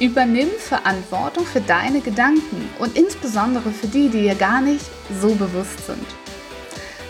Übernimm Verantwortung für deine Gedanken und insbesondere für die, die dir gar nicht so bewusst sind.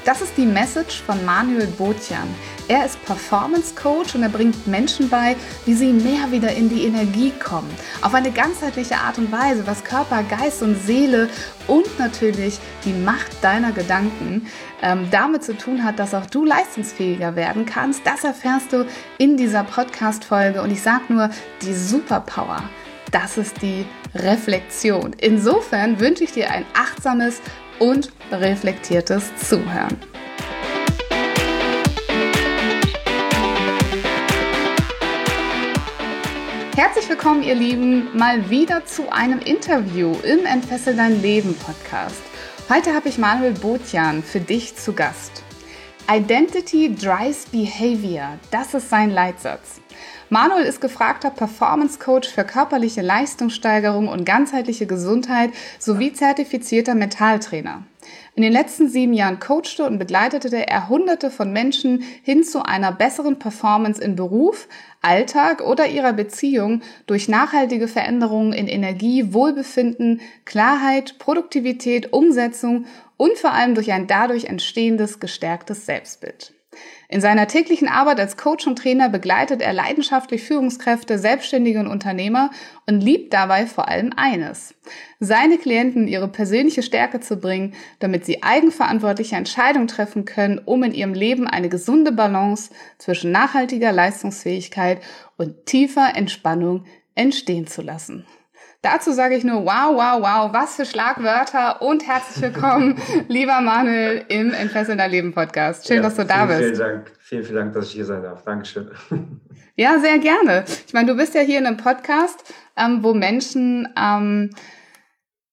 Das ist die Message von Manuel Botjan. Er ist Performance Coach und er bringt Menschen bei, wie sie mehr wieder in die Energie kommen. Auf eine ganzheitliche Art und Weise, was Körper, Geist und Seele und natürlich die Macht deiner Gedanken ähm, damit zu tun hat, dass auch du leistungsfähiger werden kannst. Das erfährst du in dieser Podcast-Folge. Und ich sage nur, die Superpower das ist die Reflexion. Insofern wünsche ich dir ein achtsames und reflektiertes Zuhören. Herzlich willkommen, ihr Lieben, mal wieder zu einem Interview im Entfessel dein Leben Podcast. Heute habe ich Manuel Botjan für dich zu Gast. Identity drives behavior, das ist sein Leitsatz. Manuel ist gefragter Performance Coach für körperliche Leistungssteigerung und ganzheitliche Gesundheit sowie zertifizierter Mentaltrainer. In den letzten sieben Jahren coachte und begleitete er Hunderte von Menschen hin zu einer besseren Performance in Beruf, Alltag oder ihrer Beziehung durch nachhaltige Veränderungen in Energie, Wohlbefinden, Klarheit, Produktivität, Umsetzung und vor allem durch ein dadurch entstehendes gestärktes Selbstbild. In seiner täglichen Arbeit als Coach und Trainer begleitet er leidenschaftlich Führungskräfte, Selbstständige und Unternehmer und liebt dabei vor allem eines. Seine Klienten ihre persönliche Stärke zu bringen, damit sie eigenverantwortliche Entscheidungen treffen können, um in ihrem Leben eine gesunde Balance zwischen nachhaltiger Leistungsfähigkeit und tiefer Entspannung entstehen zu lassen. Dazu sage ich nur wow, wow, wow, was für Schlagwörter und herzlich willkommen, lieber Manuel, im Entfesselnder Leben Podcast. Schön, ja, dass du da vielen, bist. Vielen Dank, vielen, vielen Dank, dass ich hier sein darf. Dankeschön. Ja, sehr gerne. Ich meine, du bist ja hier in einem Podcast, ähm, wo Menschen ähm,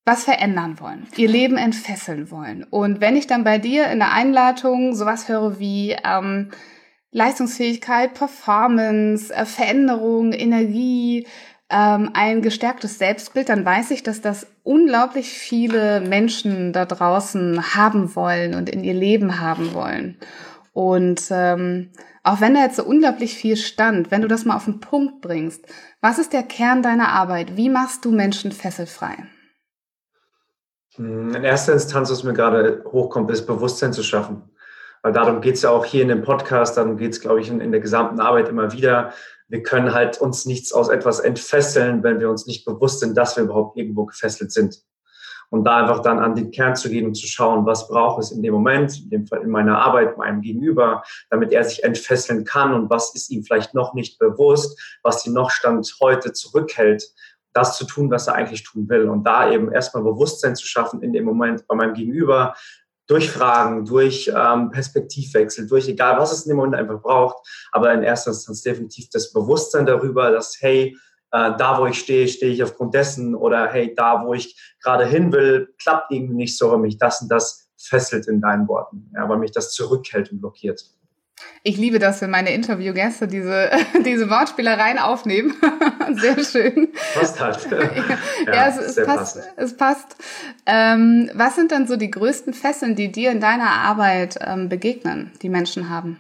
was verändern wollen, ihr Leben entfesseln wollen. Und wenn ich dann bei dir in der Einladung sowas höre wie ähm, Leistungsfähigkeit, Performance, äh, Veränderung, Energie, ähm, ein gestärktes Selbstbild, dann weiß ich, dass das unglaublich viele Menschen da draußen haben wollen und in ihr Leben haben wollen. Und ähm, auch wenn da jetzt so unglaublich viel stand, wenn du das mal auf den Punkt bringst, was ist der Kern deiner Arbeit? Wie machst du Menschen fesselfrei? Hm, in erster Instanz, was mir gerade hochkommt, ist Bewusstsein zu schaffen. Weil darum geht es ja auch hier in dem Podcast, darum geht es, glaube ich, in, in der gesamten Arbeit immer wieder, wir können halt uns nichts aus etwas entfesseln, wenn wir uns nicht bewusst sind, dass wir überhaupt irgendwo gefesselt sind. Und da einfach dann an den Kern zu gehen und zu schauen, was braucht es in dem Moment, in dem Fall in meiner Arbeit, meinem Gegenüber, damit er sich entfesseln kann und was ist ihm vielleicht noch nicht bewusst, was ihn noch Stand heute zurückhält, das zu tun, was er eigentlich tun will. Und da eben erstmal Bewusstsein zu schaffen in dem Moment bei meinem Gegenüber, durch Fragen, durch ähm, Perspektivwechsel, durch egal, was es in dem Moment einfach braucht, aber in erster Instanz definitiv das Bewusstsein darüber, dass, hey, äh, da, wo ich stehe, stehe ich aufgrund dessen oder hey, da, wo ich gerade hin will, klappt irgendwie nicht so, weil mich das und das fesselt in deinen Worten, ja, weil mich das zurückhält und blockiert. Ich liebe das, wenn meine Interviewgäste diese, diese Wortspielereien aufnehmen. Sehr schön. Passt halt. ja, ja, es, es passt. Es passt. Ähm, was sind dann so die größten Fesseln, die dir in deiner Arbeit ähm, begegnen, die Menschen haben?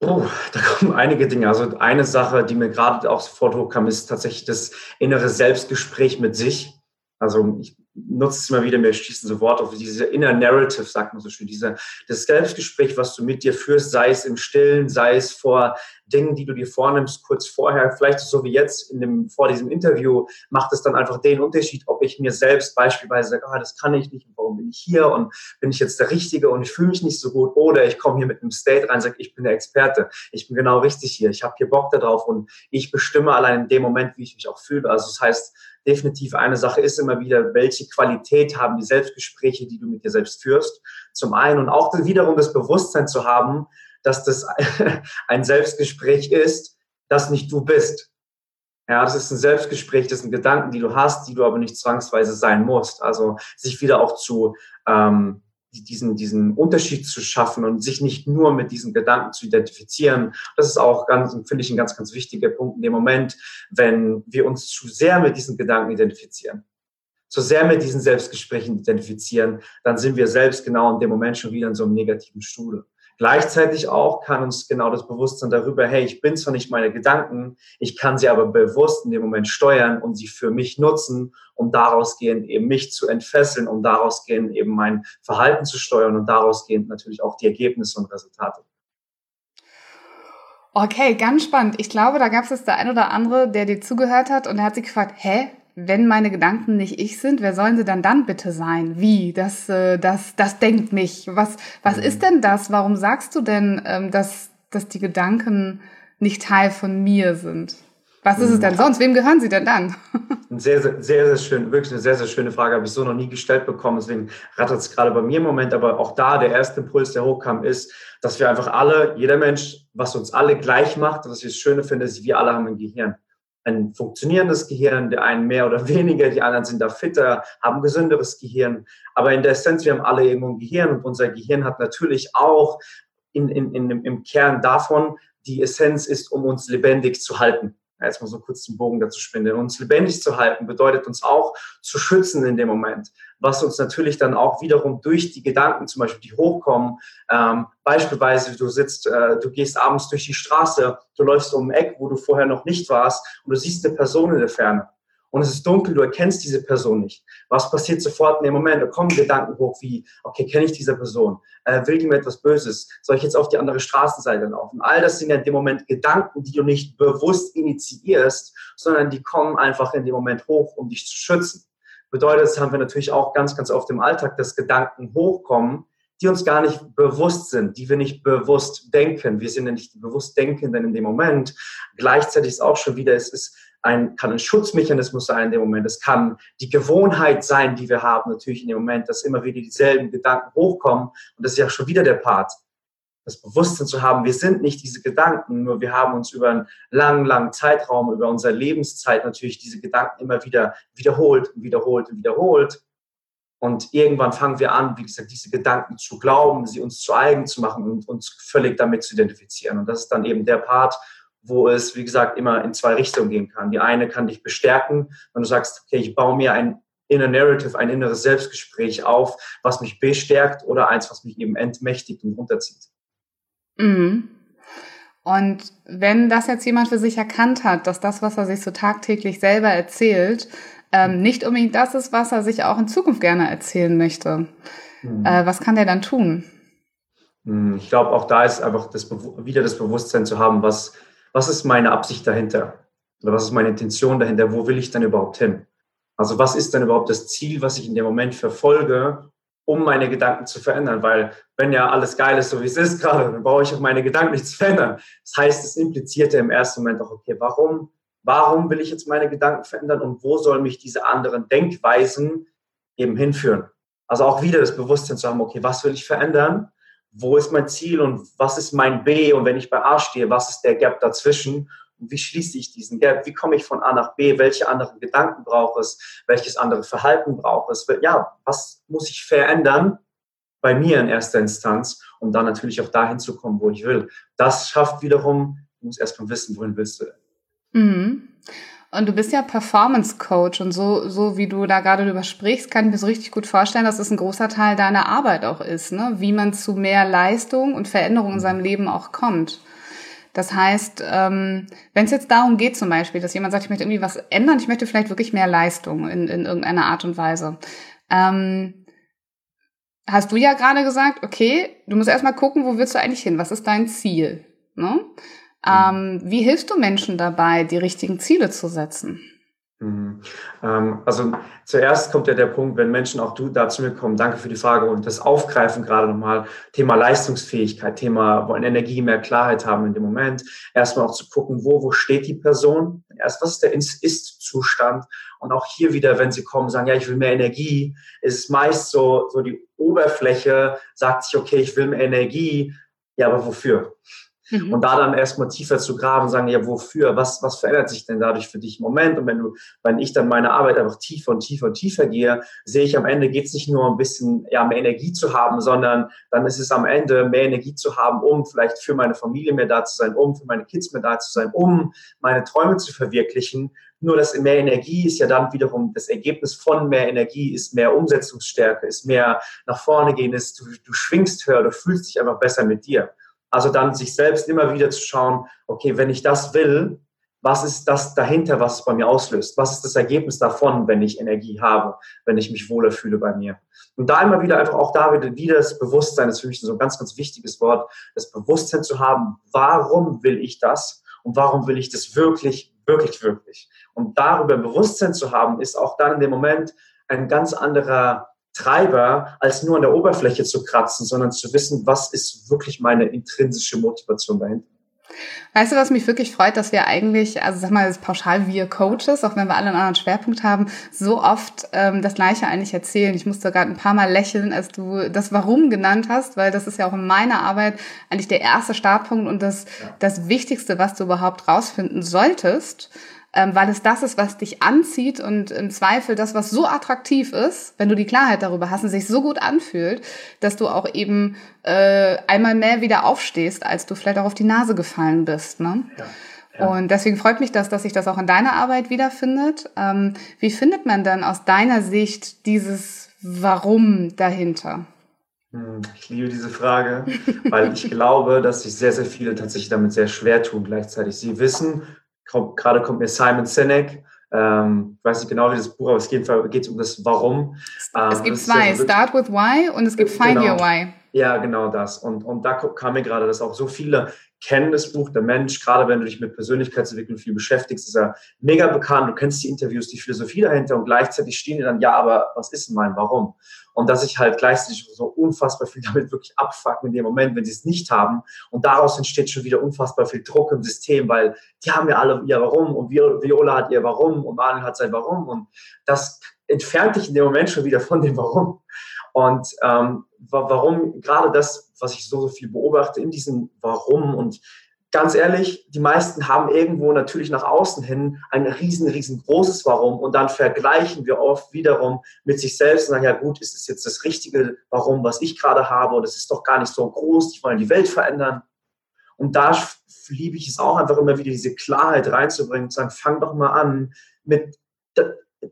Oh, da kommen einige Dinge. Also eine Sache, die mir gerade auch sofort hochkam, ist tatsächlich das innere Selbstgespräch mit sich. Also ich nutze es immer wieder, mir schließen so Worte auf diese Inner Narrative, sagt man so schön, diese, das Selbstgespräch, was du mit dir führst, sei es im Stillen, sei es vor Dingen, die du dir vornimmst, kurz vorher, vielleicht so wie jetzt in dem, vor diesem Interview, macht es dann einfach den Unterschied, ob ich mir selbst beispielsweise sage, ah, das kann ich nicht, warum bin ich hier und bin ich jetzt der Richtige und ich fühle mich nicht so gut oder ich komme hier mit einem State rein sage, ich bin der Experte, ich bin genau richtig hier, ich habe hier Bock darauf und ich bestimme allein in dem Moment, wie ich mich auch fühle. Also das heißt, definitiv eine Sache ist immer wieder, welche Qualität haben die Selbstgespräche, die du mit dir selbst führst. Zum einen und auch wiederum das Bewusstsein zu haben, dass das ein Selbstgespräch ist, das nicht du bist. Ja, das ist ein Selbstgespräch, das sind Gedanken, die du hast, die du aber nicht zwangsweise sein musst. Also sich wieder auch zu ähm, diesen, diesen Unterschied zu schaffen und sich nicht nur mit diesen Gedanken zu identifizieren. Das ist auch ganz, finde ich, ein ganz, ganz wichtiger Punkt in dem Moment, wenn wir uns zu sehr mit diesen Gedanken identifizieren, zu sehr mit diesen Selbstgesprächen identifizieren, dann sind wir selbst genau in dem Moment schon wieder in so einem negativen Stuhl. Gleichzeitig auch kann uns genau das Bewusstsein darüber, hey, ich bin zwar nicht meine Gedanken, ich kann sie aber bewusst in dem Moment steuern und sie für mich nutzen, um daraus gehend eben mich zu entfesseln, um daraus gehend eben mein Verhalten zu steuern und daraus gehend natürlich auch die Ergebnisse und Resultate. Okay, ganz spannend. Ich glaube, da gab es jetzt der ein oder andere, der dir zugehört hat und er hat sich gefragt, hä, wenn meine Gedanken nicht ich sind, wer sollen sie dann dann bitte sein? Wie? Das, äh, das, das denkt mich. Was, was mhm. ist denn das? Warum sagst du denn, ähm, dass, dass die Gedanken nicht Teil von mir sind? Was ist es denn mhm. sonst? Wem gehören sie denn dann? Sehr, sehr, sehr, sehr schön, wirklich eine sehr, sehr schöne Frage, habe ich so noch nie gestellt bekommen. Deswegen rattert es gerade bei mir im Moment. Aber auch da, der erste Impuls, der hochkam, ist, dass wir einfach alle, jeder Mensch, was uns alle gleich macht, was ich das Schöne finde, ist, wir alle haben ein Gehirn ein funktionierendes Gehirn, der einen mehr oder weniger, die anderen sind da fitter, haben gesünderes Gehirn. Aber in der Essenz, wir haben alle irgendwo ein Gehirn und unser Gehirn hat natürlich auch in, in, in, im Kern davon, die Essenz ist, um uns lebendig zu halten jetzt mal so kurz den Bogen dazu spinnen. Uns lebendig zu halten bedeutet uns auch zu schützen in dem Moment, was uns natürlich dann auch wiederum durch die Gedanken zum Beispiel, die hochkommen, ähm, beispielsweise du sitzt, äh, du gehst abends durch die Straße, du läufst um ein Eck, wo du vorher noch nicht warst und du siehst eine Person in der Ferne und es ist dunkel, du erkennst diese Person nicht. Was passiert sofort in dem Moment? Da kommen Gedanken hoch wie, okay, kenne ich diese Person? Äh, will die mir etwas Böses? Soll ich jetzt auf die andere Straßenseite laufen? All das sind ja in dem Moment Gedanken, die du nicht bewusst initiierst, sondern die kommen einfach in dem Moment hoch, um dich zu schützen. Bedeutet, das haben wir natürlich auch ganz, ganz oft im Alltag, dass Gedanken hochkommen, die uns gar nicht bewusst sind, die wir nicht bewusst denken. Wir sind ja nicht bewusst Denkenden in dem Moment. Gleichzeitig ist auch schon wieder, es ist ein, kann ein Schutzmechanismus sein in dem Moment. Es kann die Gewohnheit sein, die wir haben, natürlich in dem Moment, dass immer wieder dieselben Gedanken hochkommen. Und das ist ja schon wieder der Part. Das Bewusstsein zu haben, wir sind nicht diese Gedanken, nur wir haben uns über einen langen, langen Zeitraum, über unsere Lebenszeit natürlich diese Gedanken immer wieder wiederholt und wiederholt und wiederholt. Und irgendwann fangen wir an, wie gesagt, diese Gedanken zu glauben, sie uns zu eigen zu machen und uns völlig damit zu identifizieren. Und das ist dann eben der Part, wo es, wie gesagt, immer in zwei Richtungen gehen kann. Die eine kann dich bestärken, wenn du sagst, okay, ich baue mir ein inner Narrative, ein inneres Selbstgespräch auf, was mich bestärkt oder eins, was mich eben entmächtigt und runterzieht. Mhm. Und wenn das jetzt jemand für sich erkannt hat, dass das, was er sich so tagtäglich selber erzählt, ähm, nicht unbedingt das ist, was er sich auch in Zukunft gerne erzählen möchte, mhm. äh, was kann der dann tun? Mhm. Ich glaube, auch da ist einfach das, wieder das Bewusstsein zu haben, was, was ist meine Absicht dahinter? Oder was ist meine Intention dahinter? Wo will ich dann überhaupt hin? Also was ist denn überhaupt das Ziel, was ich in dem Moment verfolge, um meine Gedanken zu verändern? Weil wenn ja alles geil ist, so wie es ist gerade, dann brauche ich auch meine Gedanken nicht zu verändern. Das heißt, es impliziert ja im ersten Moment auch, okay, warum, warum will ich jetzt meine Gedanken verändern und wo soll mich diese anderen Denkweisen eben hinführen? Also auch wieder das Bewusstsein zu haben, okay, was will ich verändern? Wo ist mein Ziel und was ist mein B und wenn ich bei A stehe, was ist der Gap dazwischen und wie schließe ich diesen Gap? Wie komme ich von A nach B? Welche anderen Gedanken braucht es? Welches andere Verhalten braucht es? Ja, was muss ich verändern bei mir in erster Instanz, um dann natürlich auch dahin zu kommen, wo ich will? Das schafft wiederum, du musst erstmal wissen, wohin willst du. Mhm. Und du bist ja Performance Coach und so, so wie du da gerade drüber sprichst, kann ich mir so richtig gut vorstellen, dass es ein großer Teil deiner Arbeit auch ist, ne? wie man zu mehr Leistung und Veränderung in seinem Leben auch kommt. Das heißt, ähm, wenn es jetzt darum geht zum Beispiel, dass jemand sagt, ich möchte irgendwie was ändern, ich möchte vielleicht wirklich mehr Leistung in, in irgendeiner Art und Weise. Ähm, hast du ja gerade gesagt, okay, du musst erstmal gucken, wo willst du eigentlich hin? Was ist dein Ziel? Ne? Ähm, wie hilfst du Menschen dabei, die richtigen Ziele zu setzen? Mhm. Ähm, also zuerst kommt ja der Punkt, wenn Menschen auch du da zu mir kommen, danke für die Frage und das Aufgreifen gerade nochmal, Thema Leistungsfähigkeit, Thema wollen Energie, mehr Klarheit haben in dem Moment, erstmal auch zu gucken, wo, wo steht die Person, erst was ist der Ist-Zustand und auch hier wieder, wenn sie kommen, sagen, ja, ich will mehr Energie, ist es meist so, so die Oberfläche sagt sich, okay, ich will mehr Energie, ja, aber wofür? Mhm. Und da dann erstmal tiefer zu graben, sagen, ja, wofür, was, was verändert sich denn dadurch für dich im Moment? Und wenn du, wenn ich dann meine Arbeit einfach tiefer und tiefer und tiefer gehe, sehe ich am Ende geht es nicht nur ein bisschen, ja, mehr Energie zu haben, sondern dann ist es am Ende mehr Energie zu haben, um vielleicht für meine Familie mehr da zu sein, um für meine Kids mehr da zu sein, um meine Träume zu verwirklichen. Nur das mehr Energie ist ja dann wiederum das Ergebnis von mehr Energie, ist mehr Umsetzungsstärke, ist mehr nach vorne gehen, ist du, du schwingst höher, du fühlst dich einfach besser mit dir. Also dann sich selbst immer wieder zu schauen, okay, wenn ich das will, was ist das dahinter, was es bei mir auslöst? Was ist das Ergebnis davon, wenn ich Energie habe, wenn ich mich wohler fühle bei mir? Und da immer wieder einfach auch da wieder, wieder das Bewusstsein, das ist für mich so ein ganz, ganz wichtiges Wort, das Bewusstsein zu haben, warum will ich das und warum will ich das wirklich, wirklich, wirklich? Und darüber ein Bewusstsein zu haben, ist auch dann in dem Moment ein ganz anderer Treiber, als nur an der Oberfläche zu kratzen, sondern zu wissen, was ist wirklich meine intrinsische Motivation dahinter. Weißt du, was mich wirklich freut, dass wir eigentlich, also sag mal, das pauschal wir Coaches, auch wenn wir alle einen anderen Schwerpunkt haben, so oft ähm, das Gleiche eigentlich erzählen. Ich musste gerade ein paar Mal lächeln, als du das Warum genannt hast, weil das ist ja auch in meiner Arbeit eigentlich der erste Startpunkt und das, ja. das Wichtigste, was du überhaupt rausfinden solltest ähm, weil es das ist, was dich anzieht und im Zweifel das, was so attraktiv ist, wenn du die Klarheit darüber hast und sich so gut anfühlt, dass du auch eben äh, einmal mehr wieder aufstehst, als du vielleicht auch auf die Nase gefallen bist. Ne? Ja. Ja. Und deswegen freut mich das, dass sich das auch in deiner Arbeit wiederfindet. Ähm, wie findet man dann aus deiner Sicht dieses Warum dahinter? Hm, ich liebe diese Frage, weil ich glaube, dass sich sehr, sehr viele tatsächlich damit sehr schwer tun gleichzeitig. Sie wissen, gerade kommt mir Simon Sinek, ähm, ich weiß nicht genau, wie das Buch, aber es geht, geht um das Warum. Es ähm, gibt zwei, Start with Why und es gibt Find genau. Your Why. Ja, genau das. Und, und da kam mir gerade, dass auch so viele kennen das Buch, der Mensch, gerade wenn du dich mit Persönlichkeitsentwicklung viel beschäftigst, ist er mega bekannt, du kennst die Interviews, die Philosophie dahinter und gleichzeitig stehen die dann, ja, aber was ist denn mein Warum? Und dass ich halt gleichzeitig so unfassbar viel damit wirklich abfucken in dem Moment, wenn sie es nicht haben. Und daraus entsteht schon wieder unfassbar viel Druck im System, weil die haben ja alle ihr Warum und Viola hat ihr Warum und Manuel hat sein Warum. Und das entfernt dich in dem Moment schon wieder von dem Warum. Und ähm, warum gerade das, was ich so, so viel beobachte in diesem Warum und ganz ehrlich, die meisten haben irgendwo natürlich nach außen hin ein riesen, riesengroßes Warum und dann vergleichen wir oft wiederum mit sich selbst und sagen, ja gut, ist es jetzt das richtige Warum, was ich gerade habe oder es ist doch gar nicht so groß, ich wollen die Welt verändern. Und da liebe ich es auch einfach immer wieder, diese Klarheit reinzubringen und sagen, fang doch mal an mit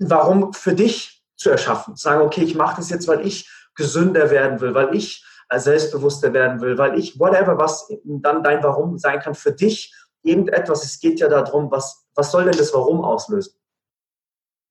Warum für dich zu erschaffen. Sagen, okay, ich mache das jetzt, weil ich gesünder werden will, weil ich äh, selbstbewusster werden will, weil ich, whatever, was dann dein Warum sein kann für dich, irgendetwas, es geht ja darum, was, was soll denn das Warum auslösen?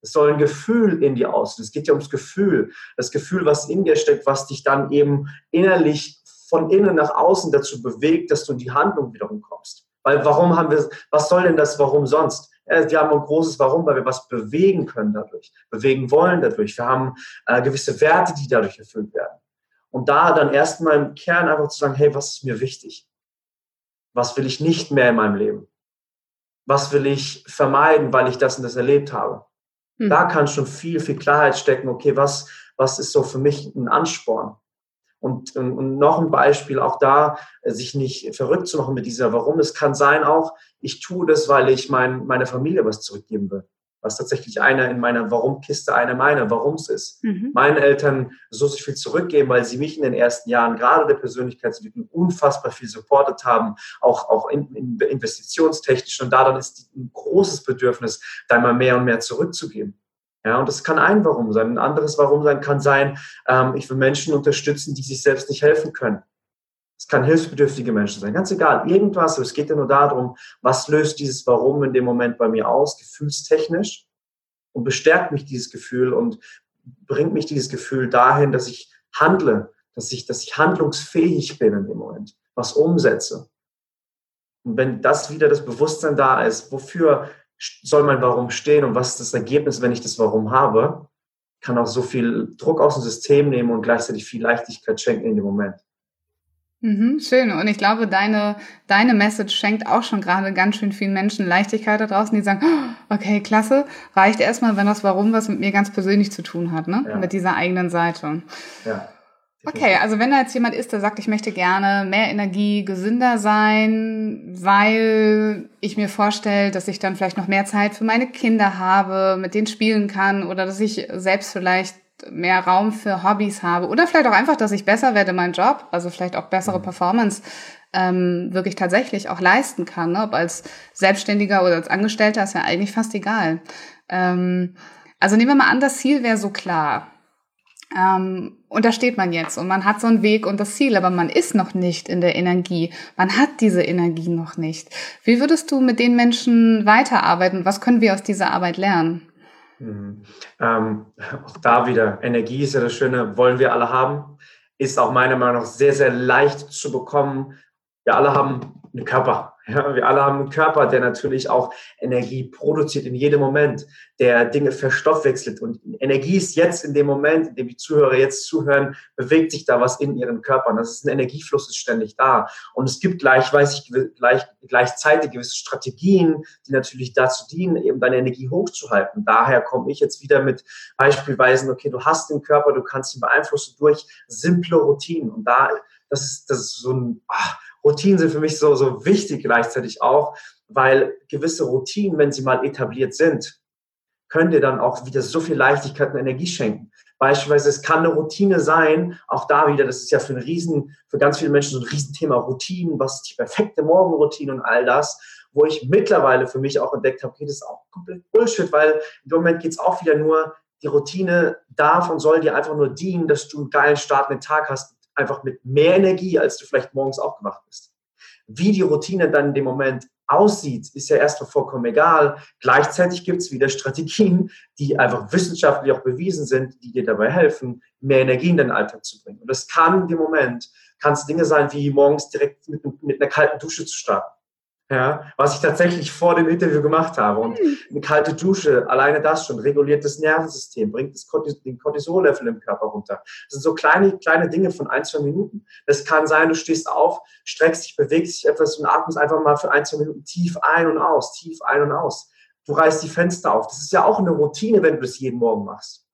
Es soll ein Gefühl in dir auslösen. Es geht ja ums Gefühl. Das Gefühl, was in dir steckt, was dich dann eben innerlich von innen nach außen dazu bewegt, dass du in die Handlung wiederum kommst. Weil warum haben wir, was soll denn das Warum sonst? Wir haben ein großes Warum, weil wir was bewegen können dadurch, bewegen wollen dadurch. Wir haben äh, gewisse Werte, die dadurch erfüllt werden. Und da dann erstmal im Kern einfach zu sagen, hey, was ist mir wichtig? Was will ich nicht mehr in meinem Leben? Was will ich vermeiden, weil ich das und das erlebt habe? Hm. Da kann schon viel, viel Klarheit stecken. Okay, was, was ist so für mich ein Ansporn? Und, und, und noch ein Beispiel, auch da, äh, sich nicht verrückt zu machen mit dieser Warum. Es kann sein auch, ich tue das, weil ich mein, meiner Familie was zurückgeben will was tatsächlich einer in meiner Warum-Kiste einer meiner Warums ist. Mhm. Meinen Eltern so viel zurückgeben, weil sie mich in den ersten Jahren gerade der Persönlichkeitsentwicklung unfassbar viel supportet haben, auch, auch in, in investitionstechnisch. Und da dann ist ein großes Bedürfnis, da mal mehr und mehr zurückzugeben. Ja, und das kann ein Warum sein. Ein anderes Warum sein kann sein, ähm, ich will Menschen unterstützen, die sich selbst nicht helfen können. Es kann hilfsbedürftige Menschen sein, ganz egal, irgendwas. Es geht ja nur darum, was löst dieses Warum in dem Moment bei mir aus, gefühlstechnisch, und bestärkt mich dieses Gefühl und bringt mich dieses Gefühl dahin, dass ich handle, dass ich, dass ich handlungsfähig bin in dem Moment, was umsetze. Und wenn das wieder das Bewusstsein da ist, wofür soll mein Warum stehen und was ist das Ergebnis, wenn ich das Warum habe, kann auch so viel Druck aus dem System nehmen und gleichzeitig viel Leichtigkeit schenken in dem Moment. Mhm, schön. Und ich glaube, deine, deine Message schenkt auch schon gerade ganz schön vielen Menschen Leichtigkeit da draußen, die sagen, oh, okay, klasse, reicht erstmal, wenn das Warum was mit mir ganz persönlich zu tun hat, ne? Ja. Mit dieser eigenen Seite. Ja. Okay, also wenn da jetzt jemand ist, der sagt, ich möchte gerne mehr Energie, gesünder sein, weil ich mir vorstelle, dass ich dann vielleicht noch mehr Zeit für meine Kinder habe, mit denen spielen kann oder dass ich selbst vielleicht mehr Raum für Hobbys habe oder vielleicht auch einfach, dass ich besser werde in meinem Job, also vielleicht auch bessere mhm. Performance ähm, wirklich tatsächlich auch leisten kann. Ne? Ob als Selbstständiger oder als Angestellter ist ja eigentlich fast egal. Ähm, also nehmen wir mal an, das Ziel wäre so klar. Ähm, und da steht man jetzt und man hat so einen Weg und das Ziel, aber man ist noch nicht in der Energie. Man hat diese Energie noch nicht. Wie würdest du mit den Menschen weiterarbeiten? Was können wir aus dieser Arbeit lernen? Mhm. Ähm, auch da wieder, Energie ist ja das Schöne, wollen wir alle haben, ist auch meiner Meinung nach sehr, sehr leicht zu bekommen. Wir alle haben einen Körper. Ja, wir alle haben einen Körper, der natürlich auch Energie produziert in jedem Moment, der Dinge verstoffwechselt. Und Energie ist jetzt in dem Moment, in dem die Zuhörer jetzt zuhören, bewegt sich da was in ihren Körpern. Das ist ein Energiefluss, ist ständig da. Und es gibt gleich, weiß ich, gleich, gleichzeitig gewisse Strategien, die natürlich dazu dienen, eben deine Energie hochzuhalten. Daher komme ich jetzt wieder mit Beispielweisen, okay, du hast den Körper, du kannst ihn beeinflussen durch simple Routinen. Und da, das ist, das ist so ein, ach, Routinen sind für mich so, so wichtig gleichzeitig auch, weil gewisse Routinen, wenn sie mal etabliert sind, können dir dann auch wieder so viel Leichtigkeit und Energie schenken. Beispielsweise, es kann eine Routine sein, auch da wieder, das ist ja für ein Riesen, für ganz viele Menschen so ein Riesenthema Routinen, was ist die perfekte Morgenroutine und all das, wo ich mittlerweile für mich auch entdeckt habe, okay, das ist auch komplett Bullshit, weil im Moment geht es auch wieder nur, die Routine darf und soll dir einfach nur dienen, dass du einen geilen Start in Tag hast, einfach mit mehr Energie, als du vielleicht morgens aufgewacht bist. Wie die Routine dann in dem Moment aussieht, ist ja erstmal vollkommen egal. Gleichzeitig gibt es wieder Strategien, die einfach wissenschaftlich auch bewiesen sind, die dir dabei helfen, mehr Energie in deinen Alltag zu bringen. Und das kann in dem Moment, kann es Dinge sein, wie morgens direkt mit, mit einer kalten Dusche zu starten ja, was ich tatsächlich vor dem Interview gemacht habe. Und hm. eine kalte Dusche, alleine das schon, reguliert das Nervensystem, bringt das Cortis den Cortisol-Level im Körper runter. Das sind so kleine, kleine Dinge von ein, zwei Minuten. Das kann sein, du stehst auf, streckst dich, bewegst dich etwas und atmest einfach mal für ein, zwei Minuten tief ein und aus, tief ein und aus. Du reißt die Fenster auf. Das ist ja auch eine Routine, wenn du das jeden Morgen machst.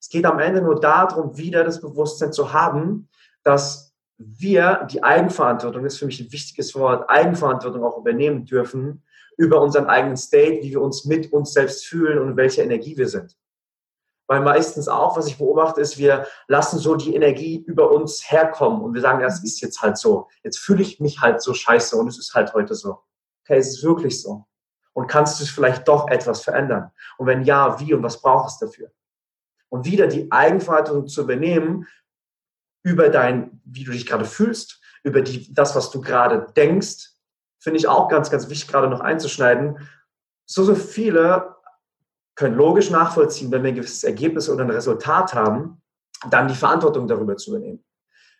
Es geht am Ende nur darum, wieder das Bewusstsein zu haben, dass wir die Eigenverantwortung, das ist für mich ein wichtiges Wort, Eigenverantwortung auch übernehmen dürfen über unseren eigenen State, wie wir uns mit uns selbst fühlen und welche Energie wir sind. Weil meistens auch, was ich beobachte, ist, wir lassen so die Energie über uns herkommen und wir sagen, das ist jetzt halt so. Jetzt fühle ich mich halt so scheiße und es ist halt heute so. Okay, es ist wirklich so. Und kannst du vielleicht doch etwas verändern? Und wenn ja, wie und was braucht es dafür? Und wieder die Eigenverantwortung zu übernehmen, über dein, wie du dich gerade fühlst, über die, das, was du gerade denkst, finde ich auch ganz, ganz wichtig, gerade noch einzuschneiden. So, so viele können logisch nachvollziehen, wenn wir ein gewisses Ergebnis oder ein Resultat haben, dann die Verantwortung darüber zu übernehmen.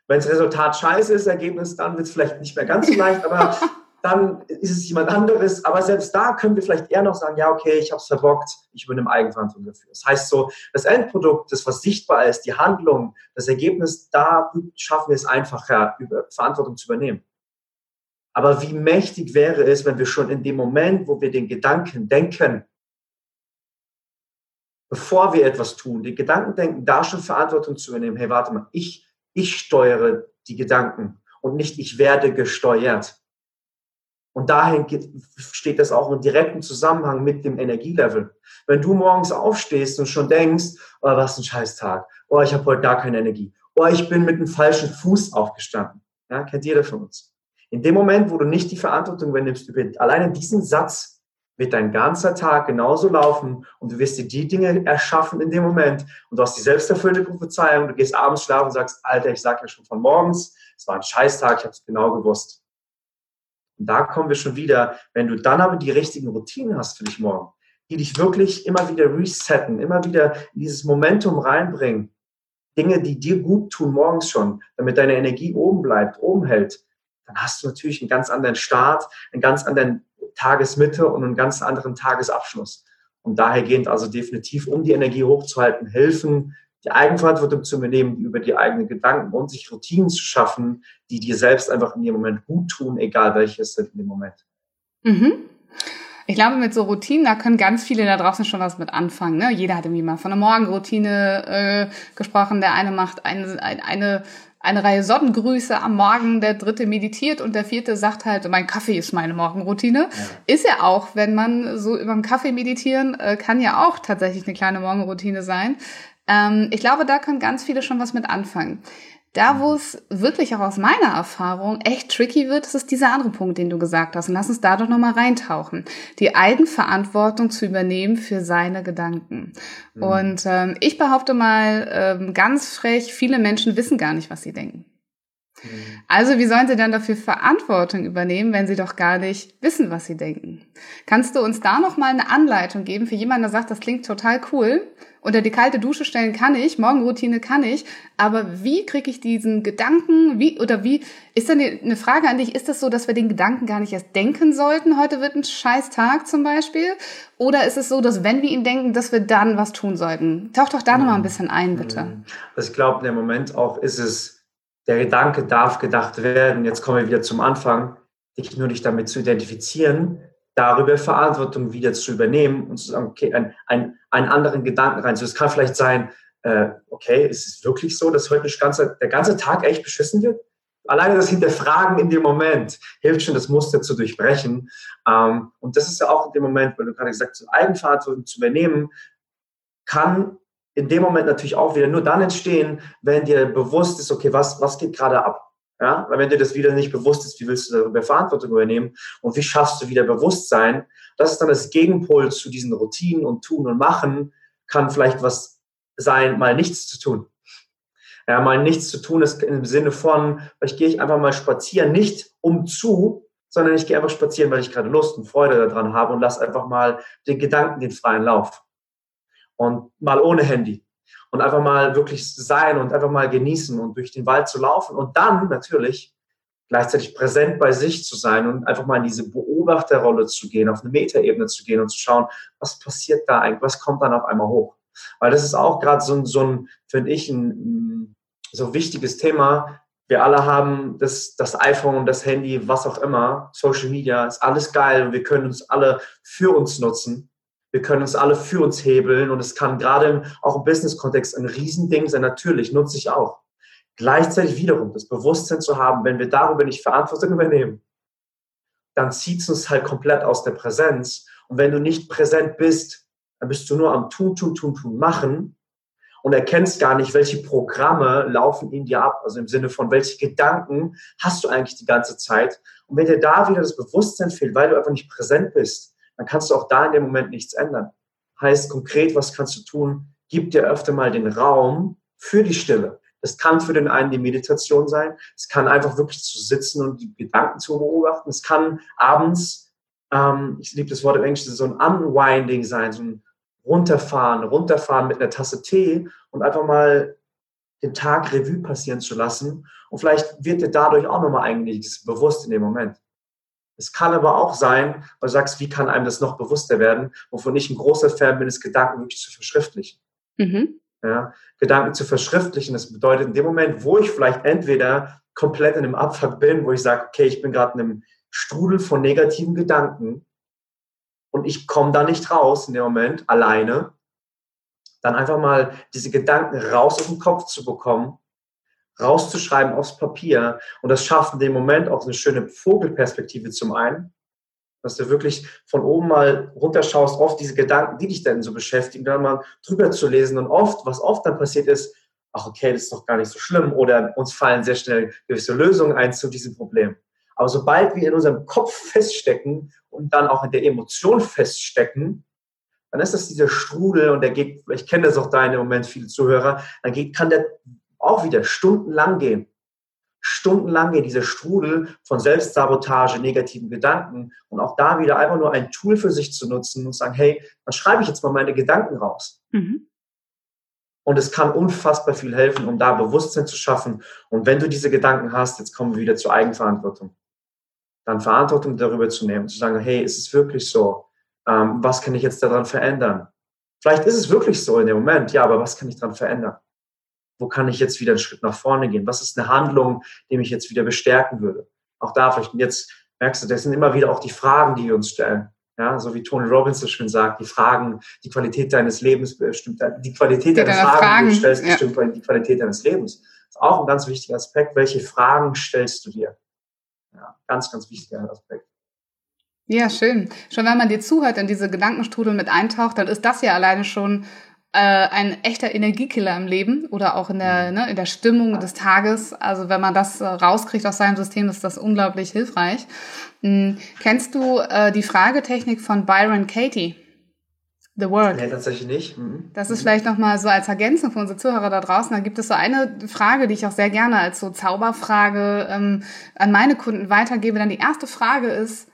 Wenn das Resultat scheiße ist, Ergebnis, dann wird es vielleicht nicht mehr ganz so leicht, aber dann ist es jemand anderes. Aber selbst da können wir vielleicht eher noch sagen, ja, okay, ich habe es verbockt, ich übernehme Eigenverantwortung dafür. Das heißt so, das Endprodukt, das, was sichtbar ist, die Handlung, das Ergebnis, da schaffen wir es einfacher, Verantwortung zu übernehmen. Aber wie mächtig wäre es, wenn wir schon in dem Moment, wo wir den Gedanken denken, bevor wir etwas tun, den Gedanken denken, da schon Verantwortung zu übernehmen. Hey, warte mal, ich, ich steuere die Gedanken und nicht ich werde gesteuert. Und dahin steht das auch im direkten Zusammenhang mit dem Energielevel. Wenn du morgens aufstehst und schon denkst, oh, was ein Scheißtag, oh, ich habe heute gar keine Energie, oh, ich bin mit dem falschen Fuß aufgestanden. Ja, kennt jeder von uns. In dem Moment, wo du nicht die Verantwortung übernimmst, über alleine diesen Satz wird dein ganzer Tag genauso laufen und du wirst dir die Dinge erschaffen in dem Moment und du hast die selbsterfüllende Prophezeiung, du gehst abends schlafen und sagst, Alter, ich sag ja schon von morgens, es war ein Scheißtag, ich habe es genau gewusst. Und da kommen wir schon wieder, wenn du dann aber die richtigen Routinen hast für dich morgen, die dich wirklich immer wieder resetten, immer wieder in dieses Momentum reinbringen, Dinge, die dir gut tun morgens schon, damit deine Energie oben bleibt, oben hält, dann hast du natürlich einen ganz anderen Start, einen ganz anderen Tagesmitte und einen ganz anderen Tagesabschluss. Und dahergehend also definitiv, um die Energie hochzuhalten, helfen die Eigenverantwortung zu übernehmen über die eigenen Gedanken und sich Routinen zu schaffen, die dir selbst einfach in dem Moment gut tun, egal welches sind in dem Moment. Mhm. Ich glaube, mit so Routinen, da können ganz viele da draußen schon was mit anfangen. Ne? Jeder hat irgendwie mal von einer Morgenroutine äh, gesprochen. Der eine macht eine, eine eine Reihe Sonnengrüße am Morgen, der dritte meditiert und der vierte sagt halt, mein Kaffee ist meine Morgenroutine. Ja. Ist ja auch, wenn man so über den Kaffee meditieren, äh, kann ja auch tatsächlich eine kleine Morgenroutine sein. Ähm, ich glaube, da können ganz viele schon was mit anfangen. Da, wo es wirklich auch aus meiner Erfahrung echt tricky wird, das ist dieser andere Punkt, den du gesagt hast. Und lass uns da doch nochmal reintauchen. Die Eigenverantwortung zu übernehmen für seine Gedanken. Mhm. Und ähm, ich behaupte mal ähm, ganz frech, viele Menschen wissen gar nicht, was sie denken. Mhm. Also wie sollen sie dann dafür Verantwortung übernehmen, wenn sie doch gar nicht wissen, was sie denken? Kannst du uns da noch mal eine Anleitung geben für jemanden, der sagt, das klingt total cool, unter die kalte Dusche stellen kann ich, Morgenroutine kann ich, aber wie kriege ich diesen Gedanken, wie oder wie ist dann eine Frage an dich, ist das so, dass wir den Gedanken gar nicht erst denken sollten, heute wird ein scheiß Tag zum Beispiel, oder ist es so, dass wenn wir ihn denken, dass wir dann was tun sollten? Tauch doch da mhm. noch mal ein bisschen ein, bitte. Mhm. Also ich glaube, in dem Moment auch ist es, der Gedanke darf gedacht werden, jetzt kommen wir wieder zum Anfang, dich nur nicht damit zu identifizieren, darüber Verantwortung wieder zu übernehmen und zu sagen, okay, ein, ein, einen anderen Gedanken rein. So, es kann vielleicht sein, äh, okay, ist es wirklich so, dass heute ganze, der ganze Tag echt beschissen wird? Alleine das Hinterfragen in dem Moment hilft schon, das Muster zu durchbrechen. Ähm, und das ist ja auch in dem Moment, weil du gerade gesagt hast, Eigenverantwortung zu übernehmen, kann in dem Moment natürlich auch wieder nur dann entstehen, wenn dir bewusst ist, okay, was, was geht gerade ab? Ja, weil wenn dir das wieder nicht bewusst ist, wie willst du darüber Verantwortung übernehmen und wie schaffst du wieder Bewusstsein? Das ist dann das Gegenpol zu diesen Routinen und Tun und Machen, kann vielleicht was sein, mal nichts zu tun. Ja, mal nichts zu tun ist im Sinne von, vielleicht gehe ich einfach mal spazieren, nicht um zu, sondern ich gehe einfach spazieren, weil ich gerade Lust und Freude daran habe und lass einfach mal den Gedanken den freien Lauf. Und mal ohne Handy und einfach mal wirklich sein und einfach mal genießen und durch den Wald zu laufen und dann natürlich gleichzeitig präsent bei sich zu sein und einfach mal in diese Beobachterrolle zu gehen, auf eine Metaebene zu gehen und zu schauen, was passiert da eigentlich, was kommt dann auf einmal hoch. Weil das ist auch gerade so, so ein, finde ich, ein so wichtiges Thema. Wir alle haben das, das iPhone, das Handy, was auch immer, Social Media, ist alles geil und wir können uns alle für uns nutzen. Wir können uns alle für uns hebeln und es kann gerade auch im Business-Kontext ein Riesending sein. Natürlich nutze ich auch. Gleichzeitig wiederum das Bewusstsein zu haben, wenn wir darüber nicht Verantwortung übernehmen, dann zieht es uns halt komplett aus der Präsenz. Und wenn du nicht präsent bist, dann bist du nur am Tun, Tun, Tun, Tun, Machen und erkennst gar nicht, welche Programme laufen in dir ab. Also im Sinne von, welche Gedanken hast du eigentlich die ganze Zeit. Und wenn dir da wieder das Bewusstsein fehlt, weil du einfach nicht präsent bist, dann kannst du auch da in dem Moment nichts ändern. Heißt konkret, was kannst du tun? Gib dir öfter mal den Raum für die Stille. Das kann für den einen die Meditation sein. Es kann einfach wirklich zu sitzen und die Gedanken zu beobachten. Es kann abends, ähm, ich liebe das Wort im Englischen, so ein Unwinding sein, so ein Runterfahren, runterfahren mit einer Tasse Tee und einfach mal den Tag Revue passieren zu lassen. Und vielleicht wird dir dadurch auch nochmal eigentlich bewusst in dem Moment. Es kann aber auch sein, weil du sagst, wie kann einem das noch bewusster werden, wovon ich ein großer Fan bin, ist Gedanken wirklich zu verschriftlichen. Mhm. Ja, Gedanken zu verschriftlichen, das bedeutet in dem Moment, wo ich vielleicht entweder komplett in einem Abfuck bin, wo ich sage, okay, ich bin gerade in einem Strudel von negativen Gedanken und ich komme da nicht raus in dem Moment alleine, dann einfach mal diese Gedanken raus aus dem Kopf zu bekommen rauszuschreiben aufs Papier. Und das schafft in dem Moment auch eine schöne Vogelperspektive zum einen, dass du wirklich von oben mal runterschaust auf diese Gedanken, die dich dann so beschäftigen, dann mal drüber zu lesen. Und oft, was oft dann passiert ist, ach okay, das ist doch gar nicht so schlimm oder uns fallen sehr schnell gewisse Lösungen ein zu diesem Problem. Aber sobald wir in unserem Kopf feststecken und dann auch in der Emotion feststecken, dann ist das dieser Strudel und der geht, ich kenne das auch da in dem Moment viele Zuhörer, dann geht, kann der auch wieder stundenlang gehen. Stundenlang gehen, dieser Strudel von Selbstsabotage, negativen Gedanken und auch da wieder einfach nur ein Tool für sich zu nutzen und sagen, hey, dann schreibe ich jetzt mal meine Gedanken raus. Mhm. Und es kann unfassbar viel helfen, um da Bewusstsein zu schaffen. Und wenn du diese Gedanken hast, jetzt kommen wir wieder zur Eigenverantwortung. Dann Verantwortung darüber zu nehmen, zu sagen, hey, ist es wirklich so? Ähm, was kann ich jetzt daran verändern? Vielleicht ist es wirklich so in dem Moment, ja, aber was kann ich daran verändern? Wo kann ich jetzt wieder einen Schritt nach vorne gehen? Was ist eine Handlung, die mich jetzt wieder bestärken würde? Auch da vielleicht, und jetzt merkst du, das sind immer wieder auch die Fragen, die wir uns stellen. Ja, so wie Tony Robbins so schön sagt, die Fragen, die Qualität deines Lebens bestimmt, die Qualität deiner Fragen, Fragen, die du stellst, ja. bestimmt die Qualität deines Lebens. ist auch ein ganz wichtiger Aspekt. Welche Fragen stellst du dir? Ja, ganz, ganz wichtiger Aspekt. Ja, schön. Schon wenn man dir zuhört, in diese Gedankenstrudel mit eintaucht, dann ist das ja alleine schon äh, ein echter Energiekiller im Leben oder auch in der, mhm. ne, in der Stimmung des Tages. Also wenn man das äh, rauskriegt aus seinem System, ist das unglaublich hilfreich. Hm, kennst du äh, die Fragetechnik von Byron Katie? The Work. Nee, tatsächlich nicht. Mhm. Das ist vielleicht nochmal so als Ergänzung für unsere Zuhörer da draußen. Da gibt es so eine Frage, die ich auch sehr gerne als so Zauberfrage ähm, an meine Kunden weitergebe. Dann die erste Frage ist,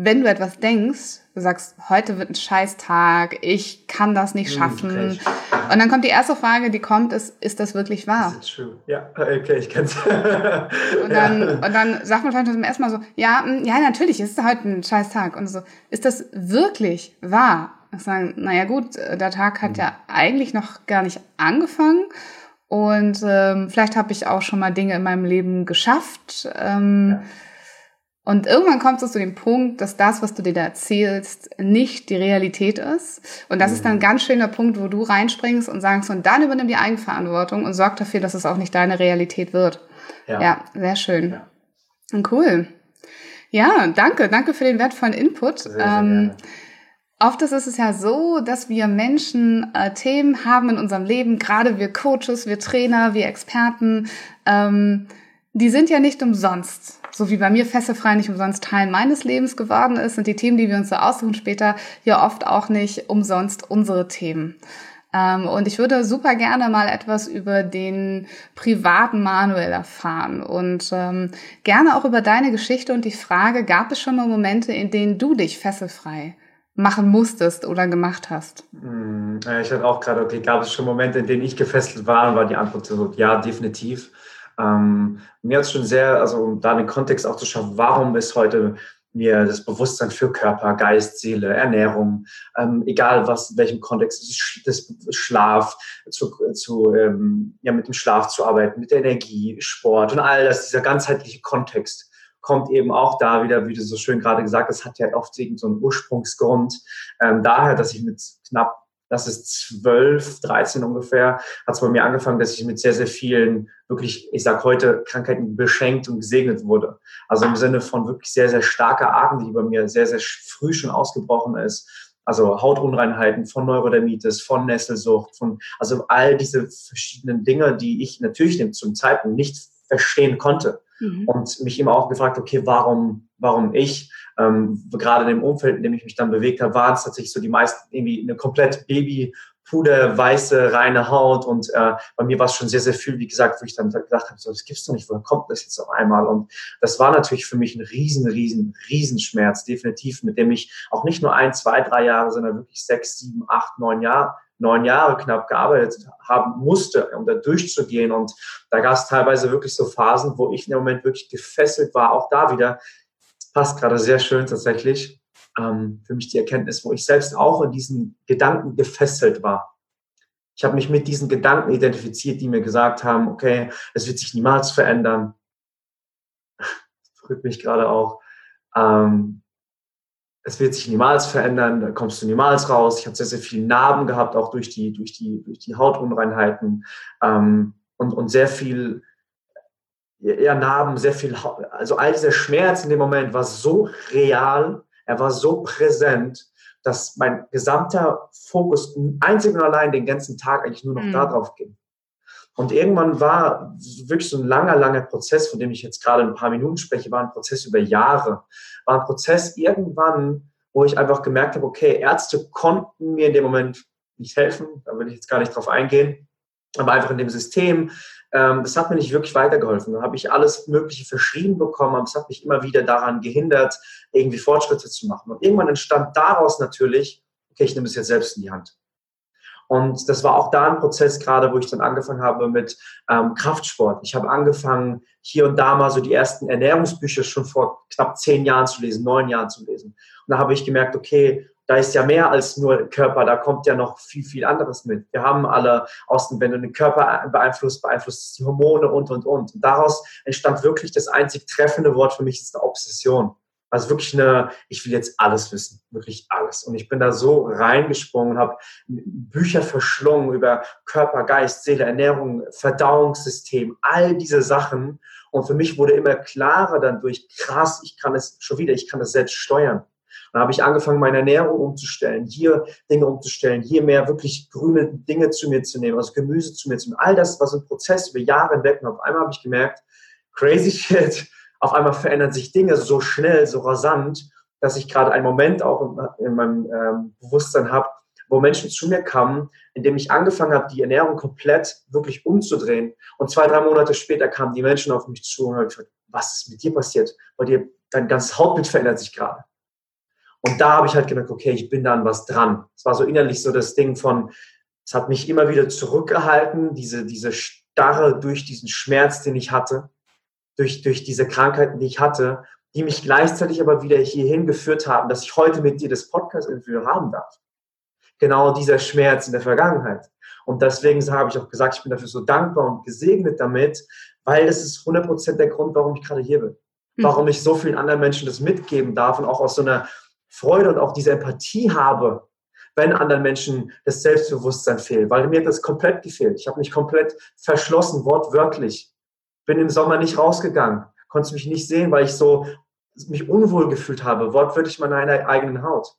wenn du etwas denkst, du sagst, heute wird ein Scheißtag, ich kann das nicht hm, schaffen. Okay. Und dann kommt die erste Frage, die kommt, ist, ist das wirklich wahr? Is true? Ja, okay, ich kenn's. und, dann, ja. und dann sagt man vielleicht zum ersten Mal so, ja, hm, ja, natürlich, ist heute ein Scheißtag. Und so, ist das wirklich wahr? Ich sage, naja gut, der Tag hat mhm. ja eigentlich noch gar nicht angefangen. Und ähm, vielleicht habe ich auch schon mal Dinge in meinem Leben geschafft. Ähm, ja und irgendwann kommst du zu dem Punkt, dass das, was du dir da erzählst, nicht die Realität ist. Und das mhm. ist dann ein ganz schöner Punkt, wo du reinspringst und sagst, und dann übernimm die Eigenverantwortung und sorg dafür, dass es auch nicht deine Realität wird. Ja, ja sehr schön. Ja. Und cool. Ja, danke, danke für den wertvollen Input. Sehr, sehr ähm, Oft ist es ja so, dass wir Menschen äh, Themen haben in unserem Leben, gerade wir Coaches, wir Trainer, wir Experten, ähm, die sind ja nicht umsonst so wie bei mir fesselfrei nicht umsonst Teil meines Lebens geworden ist, sind die Themen, die wir uns so aussuchen später, ja oft auch nicht umsonst unsere Themen. Ähm, und ich würde super gerne mal etwas über den privaten Manuel erfahren und ähm, gerne auch über deine Geschichte und die Frage, gab es schon mal Momente, in denen du dich fesselfrei machen musstest oder gemacht hast? Hm, ich hatte auch gerade, okay, gab es schon Momente, in denen ich gefesselt war und war die Antwort so, ja, definitiv. Ähm, mir hat es schon sehr, also um da den Kontext auch zu schaffen, warum ist heute mir das Bewusstsein für Körper, Geist, Seele, Ernährung, ähm, egal was, in welchem Kontext, das Schlaf, zu, zu ähm, ja, mit dem Schlaf zu arbeiten, mit der Energie, Sport und all das, dieser ganzheitliche Kontext kommt eben auch da wieder, wie du so schön gerade gesagt hast, hat ja oft so einen Ursprungsgrund. Ähm, daher, dass ich mit knapp das ist 12, 13 ungefähr, hat es bei mir angefangen, dass ich mit sehr, sehr vielen wirklich, ich sag heute, Krankheiten beschenkt und gesegnet wurde. Also im Sinne von wirklich sehr, sehr starker Arten, die bei mir sehr, sehr früh schon ausgebrochen ist. Also Hautunreinheiten von Neurodermitis, von Nesselsucht, von, also all diese verschiedenen Dinge, die ich natürlich zum Zeitpunkt nicht verstehen konnte. Mhm. Und mich immer auch gefragt, okay, warum, warum ich? ähm, gerade in dem Umfeld, in dem ich mich dann bewegt habe, waren es tatsächlich so die meisten irgendwie eine komplett Babypuder, weiße, reine Haut und äh, bei mir war es schon sehr, sehr viel, wie gesagt, wo ich dann gedacht habe, so, das gibt's doch nicht, woher kommt das jetzt auf einmal? Und das war natürlich für mich ein riesen, riesen, riesen Schmerz, definitiv, mit dem ich auch nicht nur ein, zwei, drei Jahre, sondern wirklich sechs, sieben, acht, neun Jahre neun Jahre knapp gearbeitet haben musste, um da durchzugehen. Und da gab es teilweise wirklich so Phasen, wo ich in dem Moment wirklich gefesselt war, auch da wieder passt gerade sehr schön tatsächlich. Ähm, für mich die Erkenntnis, wo ich selbst auch in diesen Gedanken gefesselt war. Ich habe mich mit diesen Gedanken identifiziert, die mir gesagt haben, okay, es wird sich niemals verändern. Das mich gerade auch. Ähm, es wird sich niemals verändern, da kommst du niemals raus. Ich habe sehr, sehr viele Narben gehabt, auch durch die, durch die, durch die Hautunreinheiten ähm, und, und sehr viel ja, Narben, sehr viel, also all dieser Schmerz in dem Moment war so real, er war so präsent, dass mein gesamter Fokus einzig und allein den ganzen Tag eigentlich nur noch mhm. darauf ging. Und irgendwann war wirklich so ein langer, langer Prozess, von dem ich jetzt gerade ein paar Minuten spreche, war ein Prozess über Jahre. War ein Prozess irgendwann, wo ich einfach gemerkt habe, okay, Ärzte konnten mir in dem Moment nicht helfen, da will ich jetzt gar nicht drauf eingehen, aber einfach in dem System ähm, das hat mir nicht wirklich weitergeholfen. Da habe ich alles Mögliche verschrieben bekommen, aber es hat mich immer wieder daran gehindert, irgendwie Fortschritte zu machen. Und irgendwann entstand daraus natürlich, okay, ich nehme es jetzt selbst in die Hand. Und das war auch da ein Prozess gerade, wo ich dann angefangen habe mit ähm, Kraftsport. Ich habe angefangen, hier und da mal so die ersten Ernährungsbücher schon vor knapp zehn Jahren zu lesen, neun Jahren zu lesen. Und da habe ich gemerkt, okay, da ist ja mehr als nur Körper, da kommt ja noch viel, viel anderes mit. Wir haben alle aus dem, wenn du den Körper beeinflusst, beeinflusst es die Hormone und, und, und. Und daraus entstand wirklich das einzig treffende Wort für mich, ist eine Obsession. Also wirklich eine, ich will jetzt alles wissen, wirklich alles. Und ich bin da so reingesprungen habe Bücher verschlungen über Körper, Geist, Seele, Ernährung, Verdauungssystem, all diese Sachen. Und für mich wurde immer klarer dann durch, krass, ich kann es schon wieder, ich kann das selbst steuern. Dann habe ich angefangen, meine Ernährung umzustellen, hier Dinge umzustellen, hier mehr wirklich grüne Dinge zu mir zu nehmen, also Gemüse zu mir zu nehmen. All das war so ein Prozess über Jahre hinweg. Und auf einmal habe ich gemerkt, crazy shit, auf einmal verändern sich Dinge so schnell, so rasant, dass ich gerade einen Moment auch in, in meinem ähm, Bewusstsein habe, wo Menschen zu mir kamen, indem ich angefangen habe, die Ernährung komplett wirklich umzudrehen. Und zwei, drei Monate später kamen die Menschen auf mich zu und haben gesagt, was ist mit dir passiert? Bei dir, dein ganzes Hautbild verändert sich gerade. Und da habe ich halt gemerkt, okay, ich bin da an was dran. Es war so innerlich so das Ding von, es hat mich immer wieder zurückgehalten, diese, diese Starre durch diesen Schmerz, den ich hatte durch, durch diese Krankheiten, die ich hatte, die mich gleichzeitig aber wieder hierhin geführt haben, dass ich heute mit dir das Podcast-Interview haben darf. Genau dieser Schmerz in der Vergangenheit. Und deswegen habe ich auch gesagt, ich bin dafür so dankbar und gesegnet damit, weil das ist 100% der Grund, warum ich gerade hier bin. Mhm. Warum ich so vielen anderen Menschen das mitgeben darf und auch aus so einer Freude und auch diese Empathie habe, wenn anderen Menschen das Selbstbewusstsein fehlt. Weil mir das komplett gefehlt. Ich habe mich komplett verschlossen, wortwörtlich bin im Sommer nicht rausgegangen, konnte mich nicht sehen, weil ich so mich unwohl gefühlt habe, wortwörtlich meiner eigenen Haut.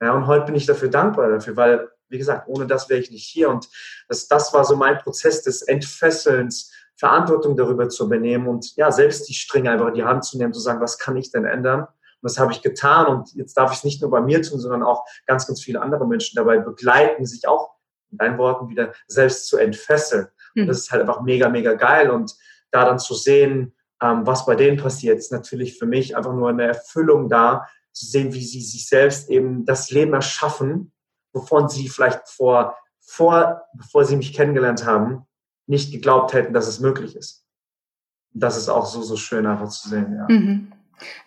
Ja, und heute bin ich dafür dankbar dafür, weil, wie gesagt, ohne das wäre ich nicht hier. Und das, das war so mein Prozess des Entfesselns, Verantwortung darüber zu übernehmen und ja, selbst die Stränge einfach in die Hand zu nehmen, zu sagen, was kann ich denn ändern? Und das habe ich getan und jetzt darf ich es nicht nur bei mir tun, sondern auch ganz, ganz viele andere Menschen dabei begleiten, sich auch in deinen Worten wieder selbst zu entfesseln. Und das ist halt einfach mega, mega geil. Und da dann zu sehen, ähm, was bei denen passiert, ist natürlich für mich einfach nur eine Erfüllung da, zu sehen, wie sie sich selbst eben das Leben erschaffen, wovon sie vielleicht vor, vor, bevor sie mich kennengelernt haben, nicht geglaubt hätten, dass es möglich ist. Das ist auch so, so schön einfach zu sehen, ja. Mhm.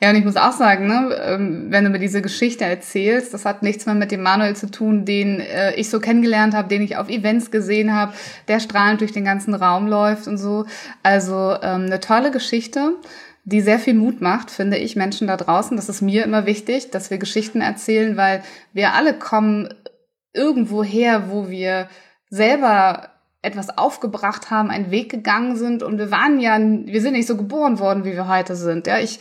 Ja, und ich muss auch sagen, ne, ähm, wenn du mir diese Geschichte erzählst, das hat nichts mehr mit dem Manuel zu tun, den äh, ich so kennengelernt habe, den ich auf Events gesehen habe, der strahlend durch den ganzen Raum läuft und so. Also ähm, eine tolle Geschichte, die sehr viel Mut macht, finde ich, Menschen da draußen. Das ist mir immer wichtig, dass wir Geschichten erzählen, weil wir alle kommen irgendwo her, wo wir selber etwas aufgebracht haben, einen Weg gegangen sind und wir waren ja, wir sind nicht so geboren worden, wie wir heute sind. Ja, ich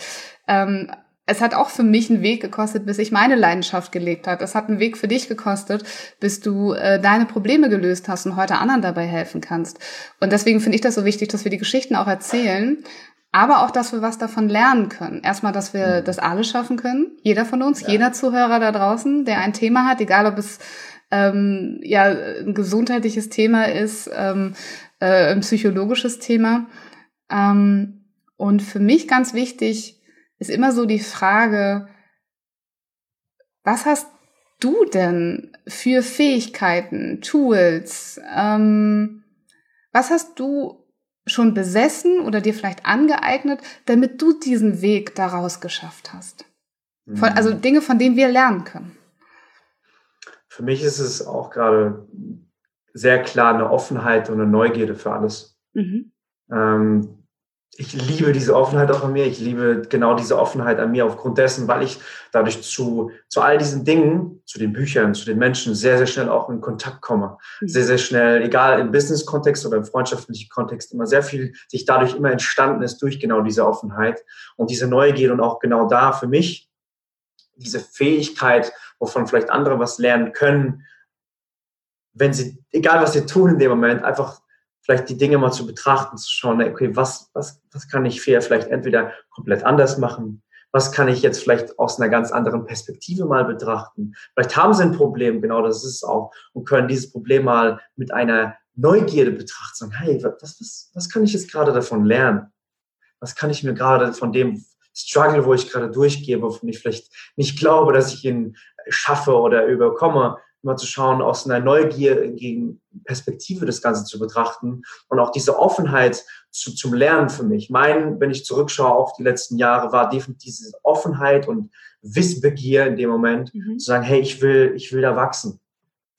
ähm, es hat auch für mich einen Weg gekostet, bis ich meine Leidenschaft gelebt habe. Es hat einen Weg für dich gekostet, bis du äh, deine Probleme gelöst hast und heute anderen dabei helfen kannst. Und deswegen finde ich das so wichtig, dass wir die Geschichten auch erzählen, aber auch, dass wir was davon lernen können. Erstmal, dass wir mhm. das alle schaffen können. Jeder von uns, ja. jeder Zuhörer da draußen, der ein Thema hat, egal ob es ähm, ja ein gesundheitliches Thema ist, ähm, äh, ein psychologisches Thema. Ähm, und für mich ganz wichtig, ist immer so die Frage, was hast du denn für Fähigkeiten, Tools? Ähm, was hast du schon besessen oder dir vielleicht angeeignet, damit du diesen Weg daraus geschafft hast? Von, also mhm. Dinge, von denen wir lernen können. Für mich ist es auch gerade sehr klar eine Offenheit und eine Neugierde für alles. Mhm. Ähm, ich liebe diese Offenheit auch an mir. Ich liebe genau diese Offenheit an mir aufgrund dessen, weil ich dadurch zu, zu all diesen Dingen, zu den Büchern, zu den Menschen sehr, sehr schnell auch in Kontakt komme. Mhm. Sehr, sehr schnell, egal im Business-Kontext oder im freundschaftlichen Kontext, immer sehr viel sich dadurch immer entstanden ist durch genau diese Offenheit und diese Neugier und auch genau da für mich diese Fähigkeit, wovon vielleicht andere was lernen können, wenn sie, egal was sie tun in dem Moment, einfach vielleicht die Dinge mal zu betrachten, zu schauen, okay, was, was, was kann ich vielleicht entweder komplett anders machen? Was kann ich jetzt vielleicht aus einer ganz anderen Perspektive mal betrachten? Vielleicht haben sie ein Problem, genau das ist es auch, und können dieses Problem mal mit einer Neugierde betrachten. Sagen, hey, was, was, was kann ich jetzt gerade davon lernen? Was kann ich mir gerade von dem Struggle, wo ich gerade durchgehe, wovon ich vielleicht nicht glaube, dass ich ihn schaffe oder überkomme, mal zu schauen, aus einer Neugier gegen Perspektive das Ganze zu betrachten und auch diese Offenheit zu, zum Lernen für mich. Mein, wenn ich zurückschaue auf die letzten Jahre, war definitiv diese Offenheit und Wissbegier in dem Moment, mhm. zu sagen, hey, ich will, ich will da wachsen.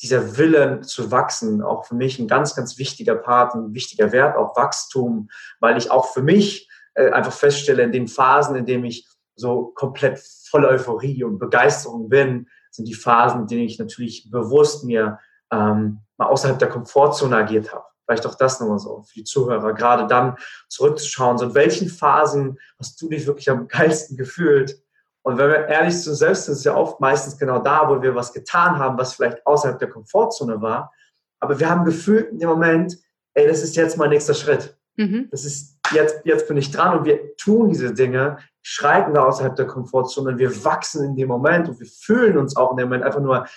Dieser Willen zu wachsen, auch für mich ein ganz, ganz wichtiger Part, ein wichtiger Wert, auch Wachstum, weil ich auch für mich äh, einfach feststelle, in den Phasen, in denen ich so komplett voller Euphorie und Begeisterung bin, sind die Phasen, in denen ich natürlich bewusst mir ähm, mal außerhalb der Komfortzone agiert habe. Vielleicht auch das nochmal so für die Zuhörer, gerade dann zurückzuschauen, so in welchen Phasen hast du dich wirklich am geilsten gefühlt? Und wenn wir ehrlich zu uns selbst sind, ist es ja oft meistens genau da, wo wir was getan haben, was vielleicht außerhalb der Komfortzone war. Aber wir haben gefühlt in dem Moment, ey, das ist jetzt mein nächster Schritt. Mhm. Das ist jetzt, jetzt bin ich dran und wir tun diese Dinge, schreiten da außerhalb der Komfortzone und wir wachsen in dem Moment und wir fühlen uns auch in dem Moment einfach nur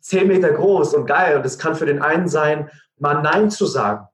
zehn Meter groß und geil. Und es kann für den einen sein, mal Nein zu sagen.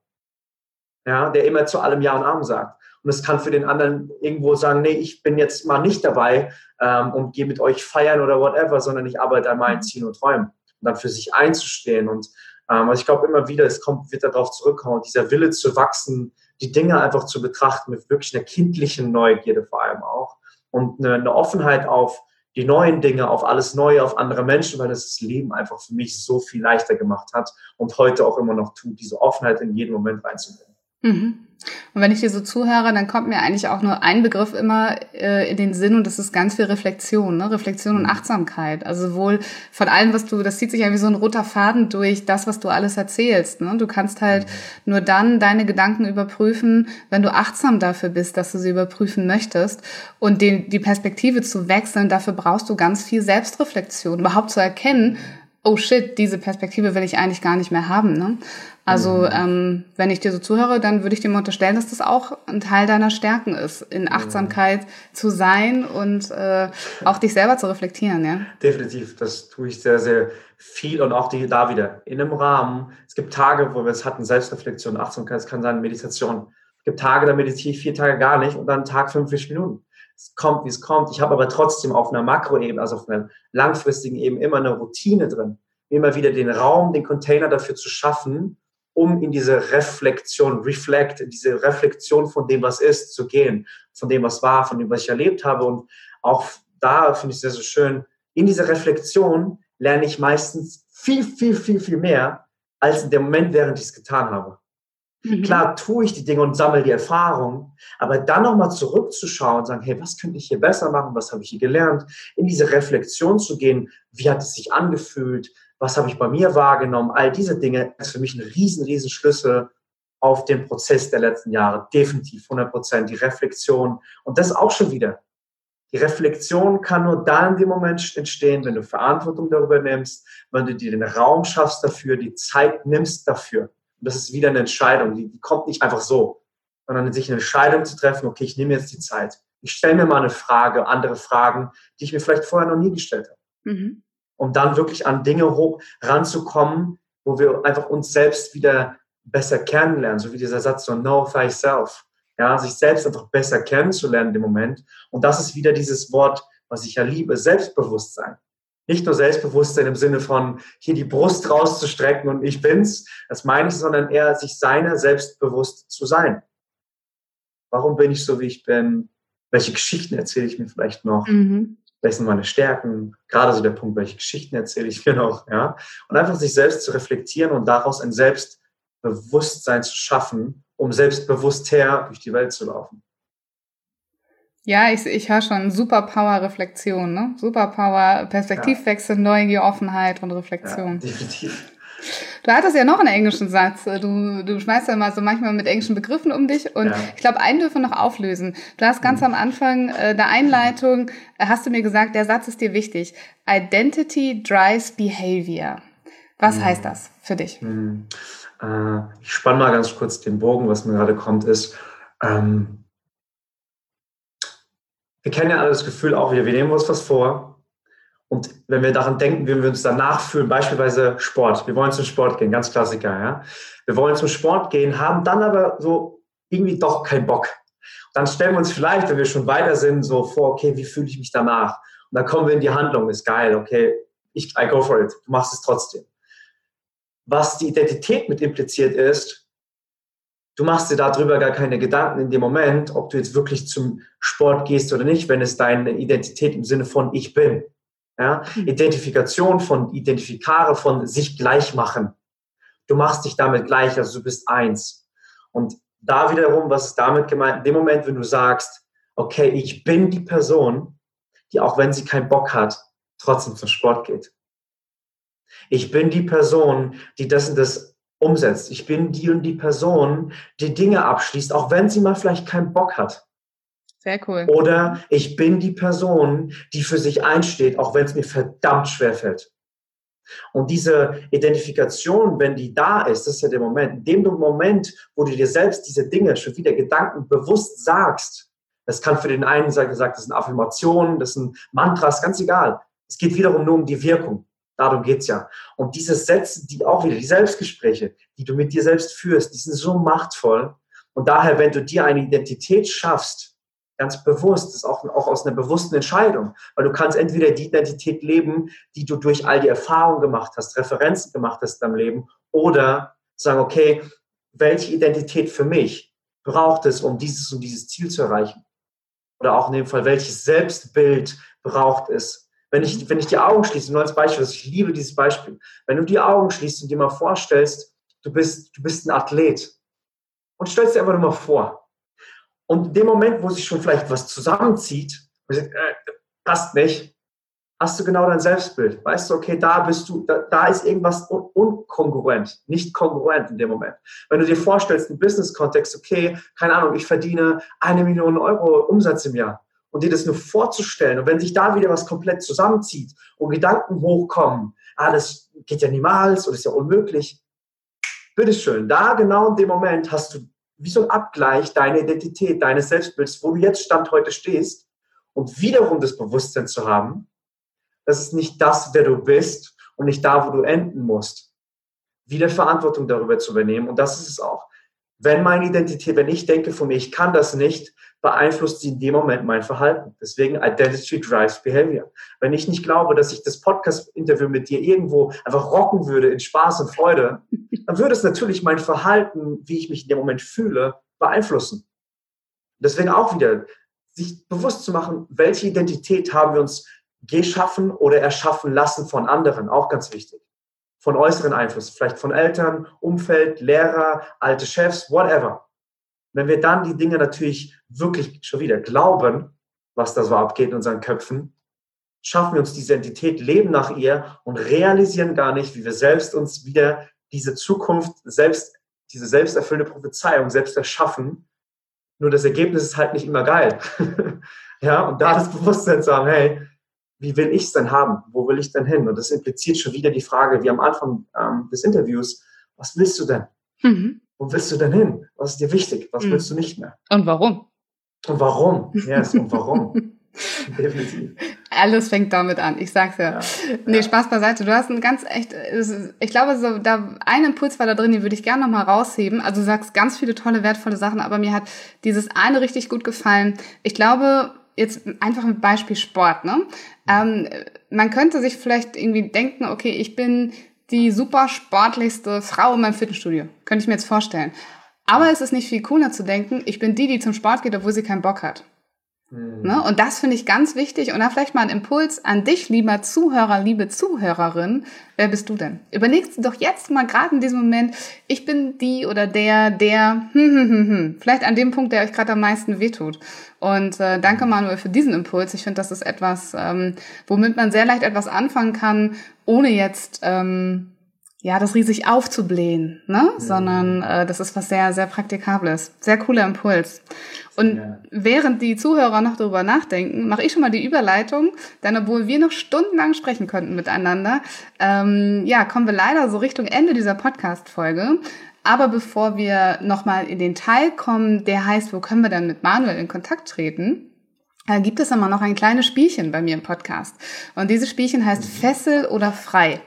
Ja, der immer zu allem Ja und Arm sagt. Und es kann für den anderen irgendwo sagen, nee, ich bin jetzt mal nicht dabei ähm, und gehe mit euch feiern oder whatever, sondern ich arbeite an meinen Zielen und Träumen. Und dann für sich einzustehen. Und ähm, also ich glaube immer wieder, es kommt, wird darauf zurückkommen, dieser Wille zu wachsen, die Dinge einfach zu betrachten mit wirklich einer kindlichen Neugierde vor allem auch. Und eine, eine Offenheit auf die neuen Dinge, auf alles Neue, auf andere Menschen, weil das das Leben einfach für mich so viel leichter gemacht hat und heute auch immer noch tut, diese Offenheit in jeden Moment reinzubringen. Mhm. Und wenn ich dir so zuhöre, dann kommt mir eigentlich auch nur ein Begriff immer äh, in den Sinn und das ist ganz viel Reflexion, ne? Reflexion und mhm. Achtsamkeit. Also sowohl von allem, was du, das zieht sich ja wie so ein roter Faden durch das, was du alles erzählst. Ne? Du kannst halt mhm. nur dann deine Gedanken überprüfen, wenn du achtsam dafür bist, dass du sie überprüfen möchtest und den, die Perspektive zu wechseln. Dafür brauchst du ganz viel Selbstreflexion, überhaupt zu erkennen, oh shit, diese Perspektive will ich eigentlich gar nicht mehr haben. Ne? Also mhm. ähm, wenn ich dir so zuhöre, dann würde ich dir mal unterstellen, dass das auch ein Teil deiner Stärken ist, in mhm. Achtsamkeit zu sein und äh, auch dich selber zu reflektieren. Ja? Definitiv, das tue ich sehr, sehr viel und auch die, da wieder in einem Rahmen. Es gibt Tage, wo wir es hatten, Selbstreflexion, Achtsamkeit, es kann sein Meditation. Es gibt Tage, da meditiere ich vier Tage gar nicht und dann Tag 45 Minuten es kommt, wie es kommt. Ich habe aber trotzdem auf einer Makroebene, also auf einer langfristigen Ebene immer eine Routine drin, immer wieder den Raum, den Container dafür zu schaffen, um in diese Reflexion, Reflect, diese Reflexion von dem, was ist, zu gehen, von dem, was war, von dem, was ich erlebt habe. Und auch da finde ich sehr, sehr schön, in dieser Reflexion lerne ich meistens viel, viel, viel, viel mehr, als in dem Moment, während ich es getan habe. Mhm. Klar tue ich die Dinge und sammle die Erfahrung, aber dann nochmal zurückzuschauen und sagen, hey, was könnte ich hier besser machen, was habe ich hier gelernt, in diese Reflexion zu gehen, wie hat es sich angefühlt, was habe ich bei mir wahrgenommen, all diese Dinge ist für mich ein riesen, riesen Schlüssel auf den Prozess der letzten Jahre, definitiv 100 Prozent, die Reflexion und das auch schon wieder. Die Reflexion kann nur da in dem Moment entstehen, wenn du Verantwortung darüber nimmst, wenn du dir den Raum schaffst dafür, die Zeit nimmst dafür. Und das ist wieder eine Entscheidung, die, die kommt nicht einfach so, sondern sich eine Entscheidung zu treffen, okay, ich nehme jetzt die Zeit. Ich stelle mir mal eine Frage, andere Fragen, die ich mir vielleicht vorher noch nie gestellt habe. Mhm. Um dann wirklich an Dinge hoch ranzukommen, wo wir einfach uns selbst wieder besser kennenlernen, so wie dieser Satz so know thyself. Ja, sich selbst einfach besser kennenzulernen im Moment. Und das ist wieder dieses Wort, was ich ja liebe, Selbstbewusstsein nicht nur Selbstbewusstsein im Sinne von hier die Brust rauszustrecken und ich bin's, das meine ich, sondern eher sich seiner selbstbewusst zu sein. Warum bin ich so, wie ich bin? Welche Geschichten erzähle ich mir vielleicht noch? Mhm. Welche sind meine Stärken? Gerade so der Punkt, welche Geschichten erzähle ich mir noch? Ja? Und einfach sich selbst zu reflektieren und daraus ein Selbstbewusstsein zu schaffen, um selbstbewusst her durch die Welt zu laufen. Ja, ich, ich höre schon Superpower-Reflexion, ne? Superpower, Perspektivwechsel, ja. Neugier, Offenheit und Reflexion. Ja, definitiv. Du hattest ja noch einen englischen Satz. Du, du schmeißt ja mal so manchmal mit englischen Begriffen um dich. Und ja. ich glaube, einen dürfen wir noch auflösen. Du hast ganz mhm. am Anfang äh, der Einleitung, äh, hast du mir gesagt, der Satz ist dir wichtig. Identity drives behavior. Was mhm. heißt das für dich? Mhm. Äh, ich spanne mal ganz kurz den Bogen, was mir gerade kommt, ist, ähm, wir kennen ja alle das Gefühl auch wieder, wir nehmen uns was vor. Und wenn wir daran denken, wie wir uns danach fühlen, beispielsweise Sport. Wir wollen zum Sport gehen, ganz Klassiker, ja. Wir wollen zum Sport gehen, haben dann aber so irgendwie doch keinen Bock. Dann stellen wir uns vielleicht, wenn wir schon weiter sind, so vor, okay, wie fühle ich mich danach? Und dann kommen wir in die Handlung, ist geil, okay, ich, I go for it, du machst es trotzdem. Was die Identität mit impliziert ist, du machst dir darüber gar keine Gedanken in dem Moment, ob du jetzt wirklich zum Sport gehst oder nicht, wenn es deine Identität im Sinne von ich bin. Ja? Identifikation von Identifikare von sich gleich machen. Du machst dich damit gleich, also du bist eins. Und da wiederum, was ist damit gemeint? In dem Moment, wenn du sagst, okay, ich bin die Person, die auch wenn sie keinen Bock hat, trotzdem zum Sport geht. Ich bin die Person, die das und das umsetzt. Ich bin die und die Person, die Dinge abschließt, auch wenn sie mal vielleicht keinen Bock hat. Sehr cool. Oder ich bin die Person, die für sich einsteht, auch wenn es mir verdammt schwer fällt. Und diese Identifikation, wenn die da ist, das ist ja der Moment, in dem Moment, wo du dir selbst diese Dinge schon wieder Gedanken bewusst sagst, das kann für den einen sein gesagt, das sind Affirmationen, das sind Mantras, ganz egal. Es geht wiederum nur um die Wirkung. Darum geht's ja. Und diese Sätze, die auch wieder, die Selbstgespräche, die du mit dir selbst führst, die sind so machtvoll. Und daher, wenn du dir eine Identität schaffst, ganz bewusst, das ist auch, auch aus einer bewussten Entscheidung, weil du kannst entweder die Identität leben, die du durch all die Erfahrungen gemacht hast, Referenzen gemacht hast in deinem Leben, oder sagen, okay, welche Identität für mich braucht es, um dieses und dieses Ziel zu erreichen? Oder auch in dem Fall, welches Selbstbild braucht es? Wenn ich, wenn ich die Augen schließe, nur als Beispiel, ich liebe dieses Beispiel, wenn du die Augen schließt und dir mal vorstellst, du bist, du bist ein Athlet. Und stellst dir einfach nur mal vor, und in dem Moment, wo sich schon vielleicht was zusammenzieht, äh, passt nicht, hast du genau dein Selbstbild. Weißt du, okay, da bist du, da, da ist irgendwas un unkongruent, nicht kongruent in dem Moment. Wenn du dir vorstellst, im Business-Kontext, okay, keine Ahnung, ich verdiene eine Million Euro Umsatz im Jahr und dir das nur vorzustellen und wenn sich da wieder was komplett zusammenzieht und Gedanken hochkommen, ah, geht ja niemals oder ist ja unmöglich, bitteschön, da genau in dem Moment hast du wie so ein Abgleich deiner Identität, deines Selbstbilds, wo du jetzt Stand heute stehst und wiederum das Bewusstsein zu haben, das ist nicht das, wer du bist und nicht da, wo du enden musst. Wieder Verantwortung darüber zu übernehmen und das ist es auch. Wenn meine Identität, wenn ich denke von mir, ich kann das nicht, beeinflusst sie in dem Moment mein Verhalten. Deswegen Identity drives Behavior. Wenn ich nicht glaube, dass ich das Podcast-Interview mit dir irgendwo einfach rocken würde in Spaß und Freude, dann würde es natürlich mein Verhalten, wie ich mich in dem Moment fühle, beeinflussen. Deswegen auch wieder, sich bewusst zu machen, welche Identität haben wir uns geschaffen oder erschaffen lassen von anderen, auch ganz wichtig. Von äußeren Einflüssen, vielleicht von Eltern, Umfeld, Lehrer, alte Chefs, whatever. Wenn wir dann die Dinge natürlich wirklich schon wieder glauben, was da so abgeht in unseren Köpfen, schaffen wir uns diese Identität, leben nach ihr und realisieren gar nicht, wie wir selbst uns wieder diese Zukunft selbst, diese selbsterfüllende Prophezeiung selbst erschaffen. Nur das Ergebnis ist halt nicht immer geil. ja, und da das Bewusstsein zu haben, hey, wie will ich es denn haben? Wo will ich denn hin? Und das impliziert schon wieder die Frage, wie am Anfang ähm, des Interviews, was willst du denn? Mhm. Wo willst du denn hin? Was ist dir wichtig? Was mhm. willst du nicht mehr? Und warum? Und warum? Yes, und warum? Definitiv. Alles fängt damit an. Ich sag's ja. ja. Nee, ja. Spaß beiseite. Du hast ein ganz echt, ich glaube, so, da, ein Impuls war da drin, den würde ich gerne nochmal rausheben. Also du sagst ganz viele tolle, wertvolle Sachen, aber mir hat dieses eine richtig gut gefallen. Ich glaube, jetzt einfach ein Beispiel Sport, ne? Ähm, man könnte sich vielleicht irgendwie denken, okay, ich bin die super sportlichste Frau in meinem Fitnessstudio. Könnte ich mir jetzt vorstellen. Aber es ist nicht viel cooler zu denken, ich bin die, die zum Sport geht, obwohl sie keinen Bock hat. Mhm. Ne? Und das finde ich ganz wichtig. Und da vielleicht mal ein Impuls an dich, lieber Zuhörer, liebe Zuhörerin. Wer bist du denn? Überlegst du doch jetzt mal gerade in diesem Moment, ich bin die oder der, der, hm, hm, hm, hm. vielleicht an dem Punkt, der euch gerade am meisten wehtut. Und äh, danke Manuel für diesen Impuls. Ich finde, das ist etwas, ähm, womit man sehr leicht etwas anfangen kann, ohne jetzt ähm, ja, das riesig aufzublähen, ne? Mhm. sondern äh, das ist was sehr, sehr Praktikables. Sehr cooler Impuls. Und ja. während die Zuhörer noch darüber nachdenken, mache ich schon mal die Überleitung, denn obwohl wir noch stundenlang sprechen könnten miteinander, ähm, ja, kommen wir leider so Richtung Ende dieser Podcast-Folge. Aber bevor wir nochmal in den Teil kommen, der heißt, wo können wir dann mit Manuel in Kontakt treten, äh, gibt es immer noch ein kleines Spielchen bei mir im Podcast. Und dieses Spielchen heißt mhm. Fessel oder Frei.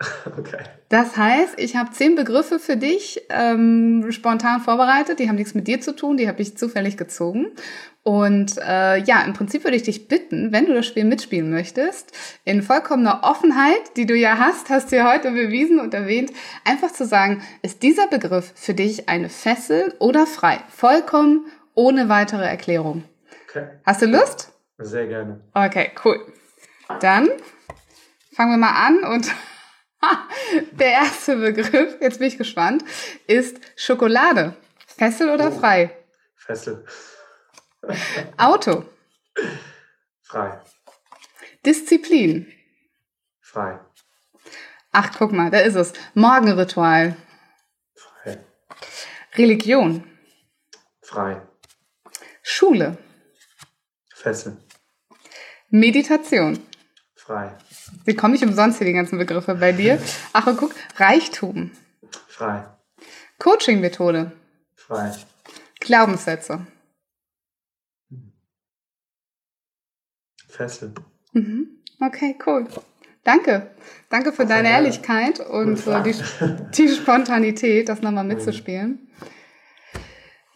Okay. Das heißt, ich habe zehn Begriffe für dich ähm, spontan vorbereitet. Die haben nichts mit dir zu tun, die habe ich zufällig gezogen. Und äh, ja, im Prinzip würde ich dich bitten, wenn du das Spiel mitspielen möchtest, in vollkommener Offenheit, die du ja hast, hast du ja heute bewiesen und erwähnt, einfach zu sagen, ist dieser Begriff für dich eine Fessel oder frei? Vollkommen ohne weitere Erklärung. Okay. Hast du Lust? Sehr gerne. Okay, cool. Dann fangen wir mal an und Der erste Begriff, jetzt bin ich gespannt, ist Schokolade. Fessel oder oh. frei? Fessel. Auto. Frei. Disziplin. Frei. Ach, guck mal, da ist es. Morgenritual. Frei. Religion. Frei. Schule. Fessel. Meditation. Frei. Wie komme ich umsonst hier die ganzen Begriffe bei dir? Ach, und guck, Reichtum. Frei. Coaching-Methode. Frei. Glaubenssätze. Fessel. Mhm. Okay, cool. Danke. Danke für deine. Ehrlichkeit und die, die Spontanität, das nochmal mitzuspielen.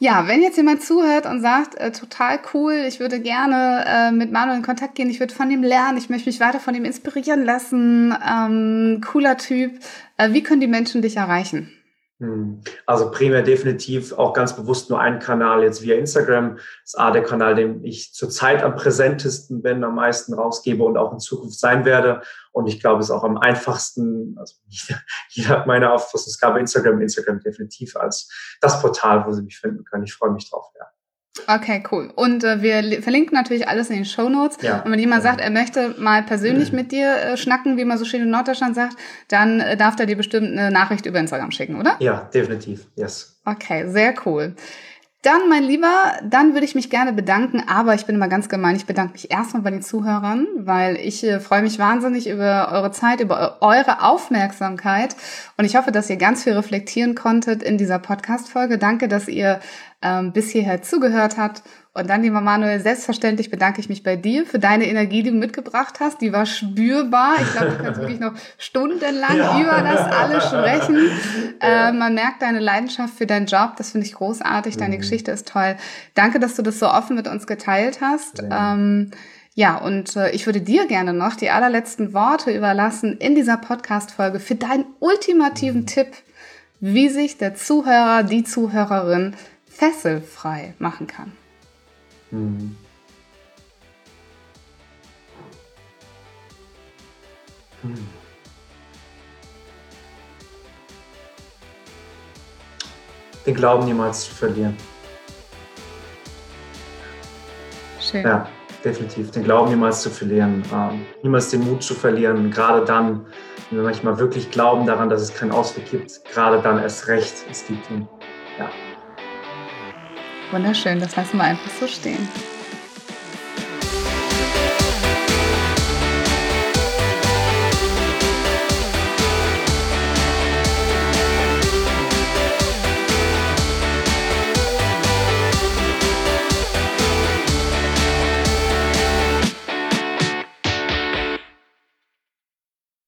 Ja, wenn jetzt jemand zuhört und sagt, äh, total cool, ich würde gerne äh, mit Manuel in Kontakt gehen, ich würde von ihm lernen, ich möchte mich weiter von ihm inspirieren lassen, ähm, cooler Typ, äh, wie können die Menschen dich erreichen? Hm. Also primär definitiv auch ganz bewusst nur ein Kanal jetzt via Instagram. Das ist A, der Kanal, den ich zurzeit am präsentesten bin, am meisten rausgebe und auch in Zukunft sein werde. Und ich glaube, es ist auch am einfachsten, also jeder, jeder hat meine Auffassungsgabe Instagram, Instagram definitiv als das Portal, wo Sie mich finden können. Ich freue mich drauf, ja. Okay, cool. Und äh, wir li- verlinken natürlich alles in den Show Notes. Ja. Und wenn jemand Ja. sagt, er möchte mal persönlich mit dir äh, schnacken, wie man so schön in Norddeutschland sagt, dann äh, darf er dir bestimmt eine Nachricht über Instagram schicken, oder? Ja, definitiv, yes. Okay, sehr cool. Dann, mein Lieber, dann würde ich mich gerne bedanken, aber ich bin immer ganz gemein. Ich bedanke mich erstmal bei den Zuhörern, weil ich äh, freue mich wahnsinnig über eure Zeit, über eu- eure Aufmerksamkeit und ich hoffe, dass ihr ganz viel reflektieren konntet in dieser Podcast-Folge. Danke, dass ihr ähm, bis hierher zugehört habt. Und dann, lieber Manuel, selbstverständlich bedanke ich mich bei dir für deine Energie, die du mitgebracht hast. Die war spürbar. Ich glaube, du kannst wirklich noch stundenlang Ja. über das alles sprechen. Äh, man merkt deine Leidenschaft für deinen Job. Das finde ich großartig. Deine Mhm. Geschichte ist toll. Danke, dass du das so offen mit uns geteilt hast. Ähm, ja, und äh, ich würde dir gerne noch die allerletzten Worte überlassen in dieser Podcast-Folge für deinen ultimativen Tipp, wie sich der Zuhörer, die Zuhörerin fesselfrei machen kann. Hm. Hm. Den Glauben niemals zu verlieren. Schön. Ja, definitiv. Den Glauben niemals zu verlieren. Ähm, niemals den Mut zu verlieren. Gerade dann, wenn wir manchmal wirklich glauben daran, dass es keinen Ausweg gibt, gerade dann erst recht, es gibt ihn. Ja. Wunderschön, das lassen wir einfach so stehen.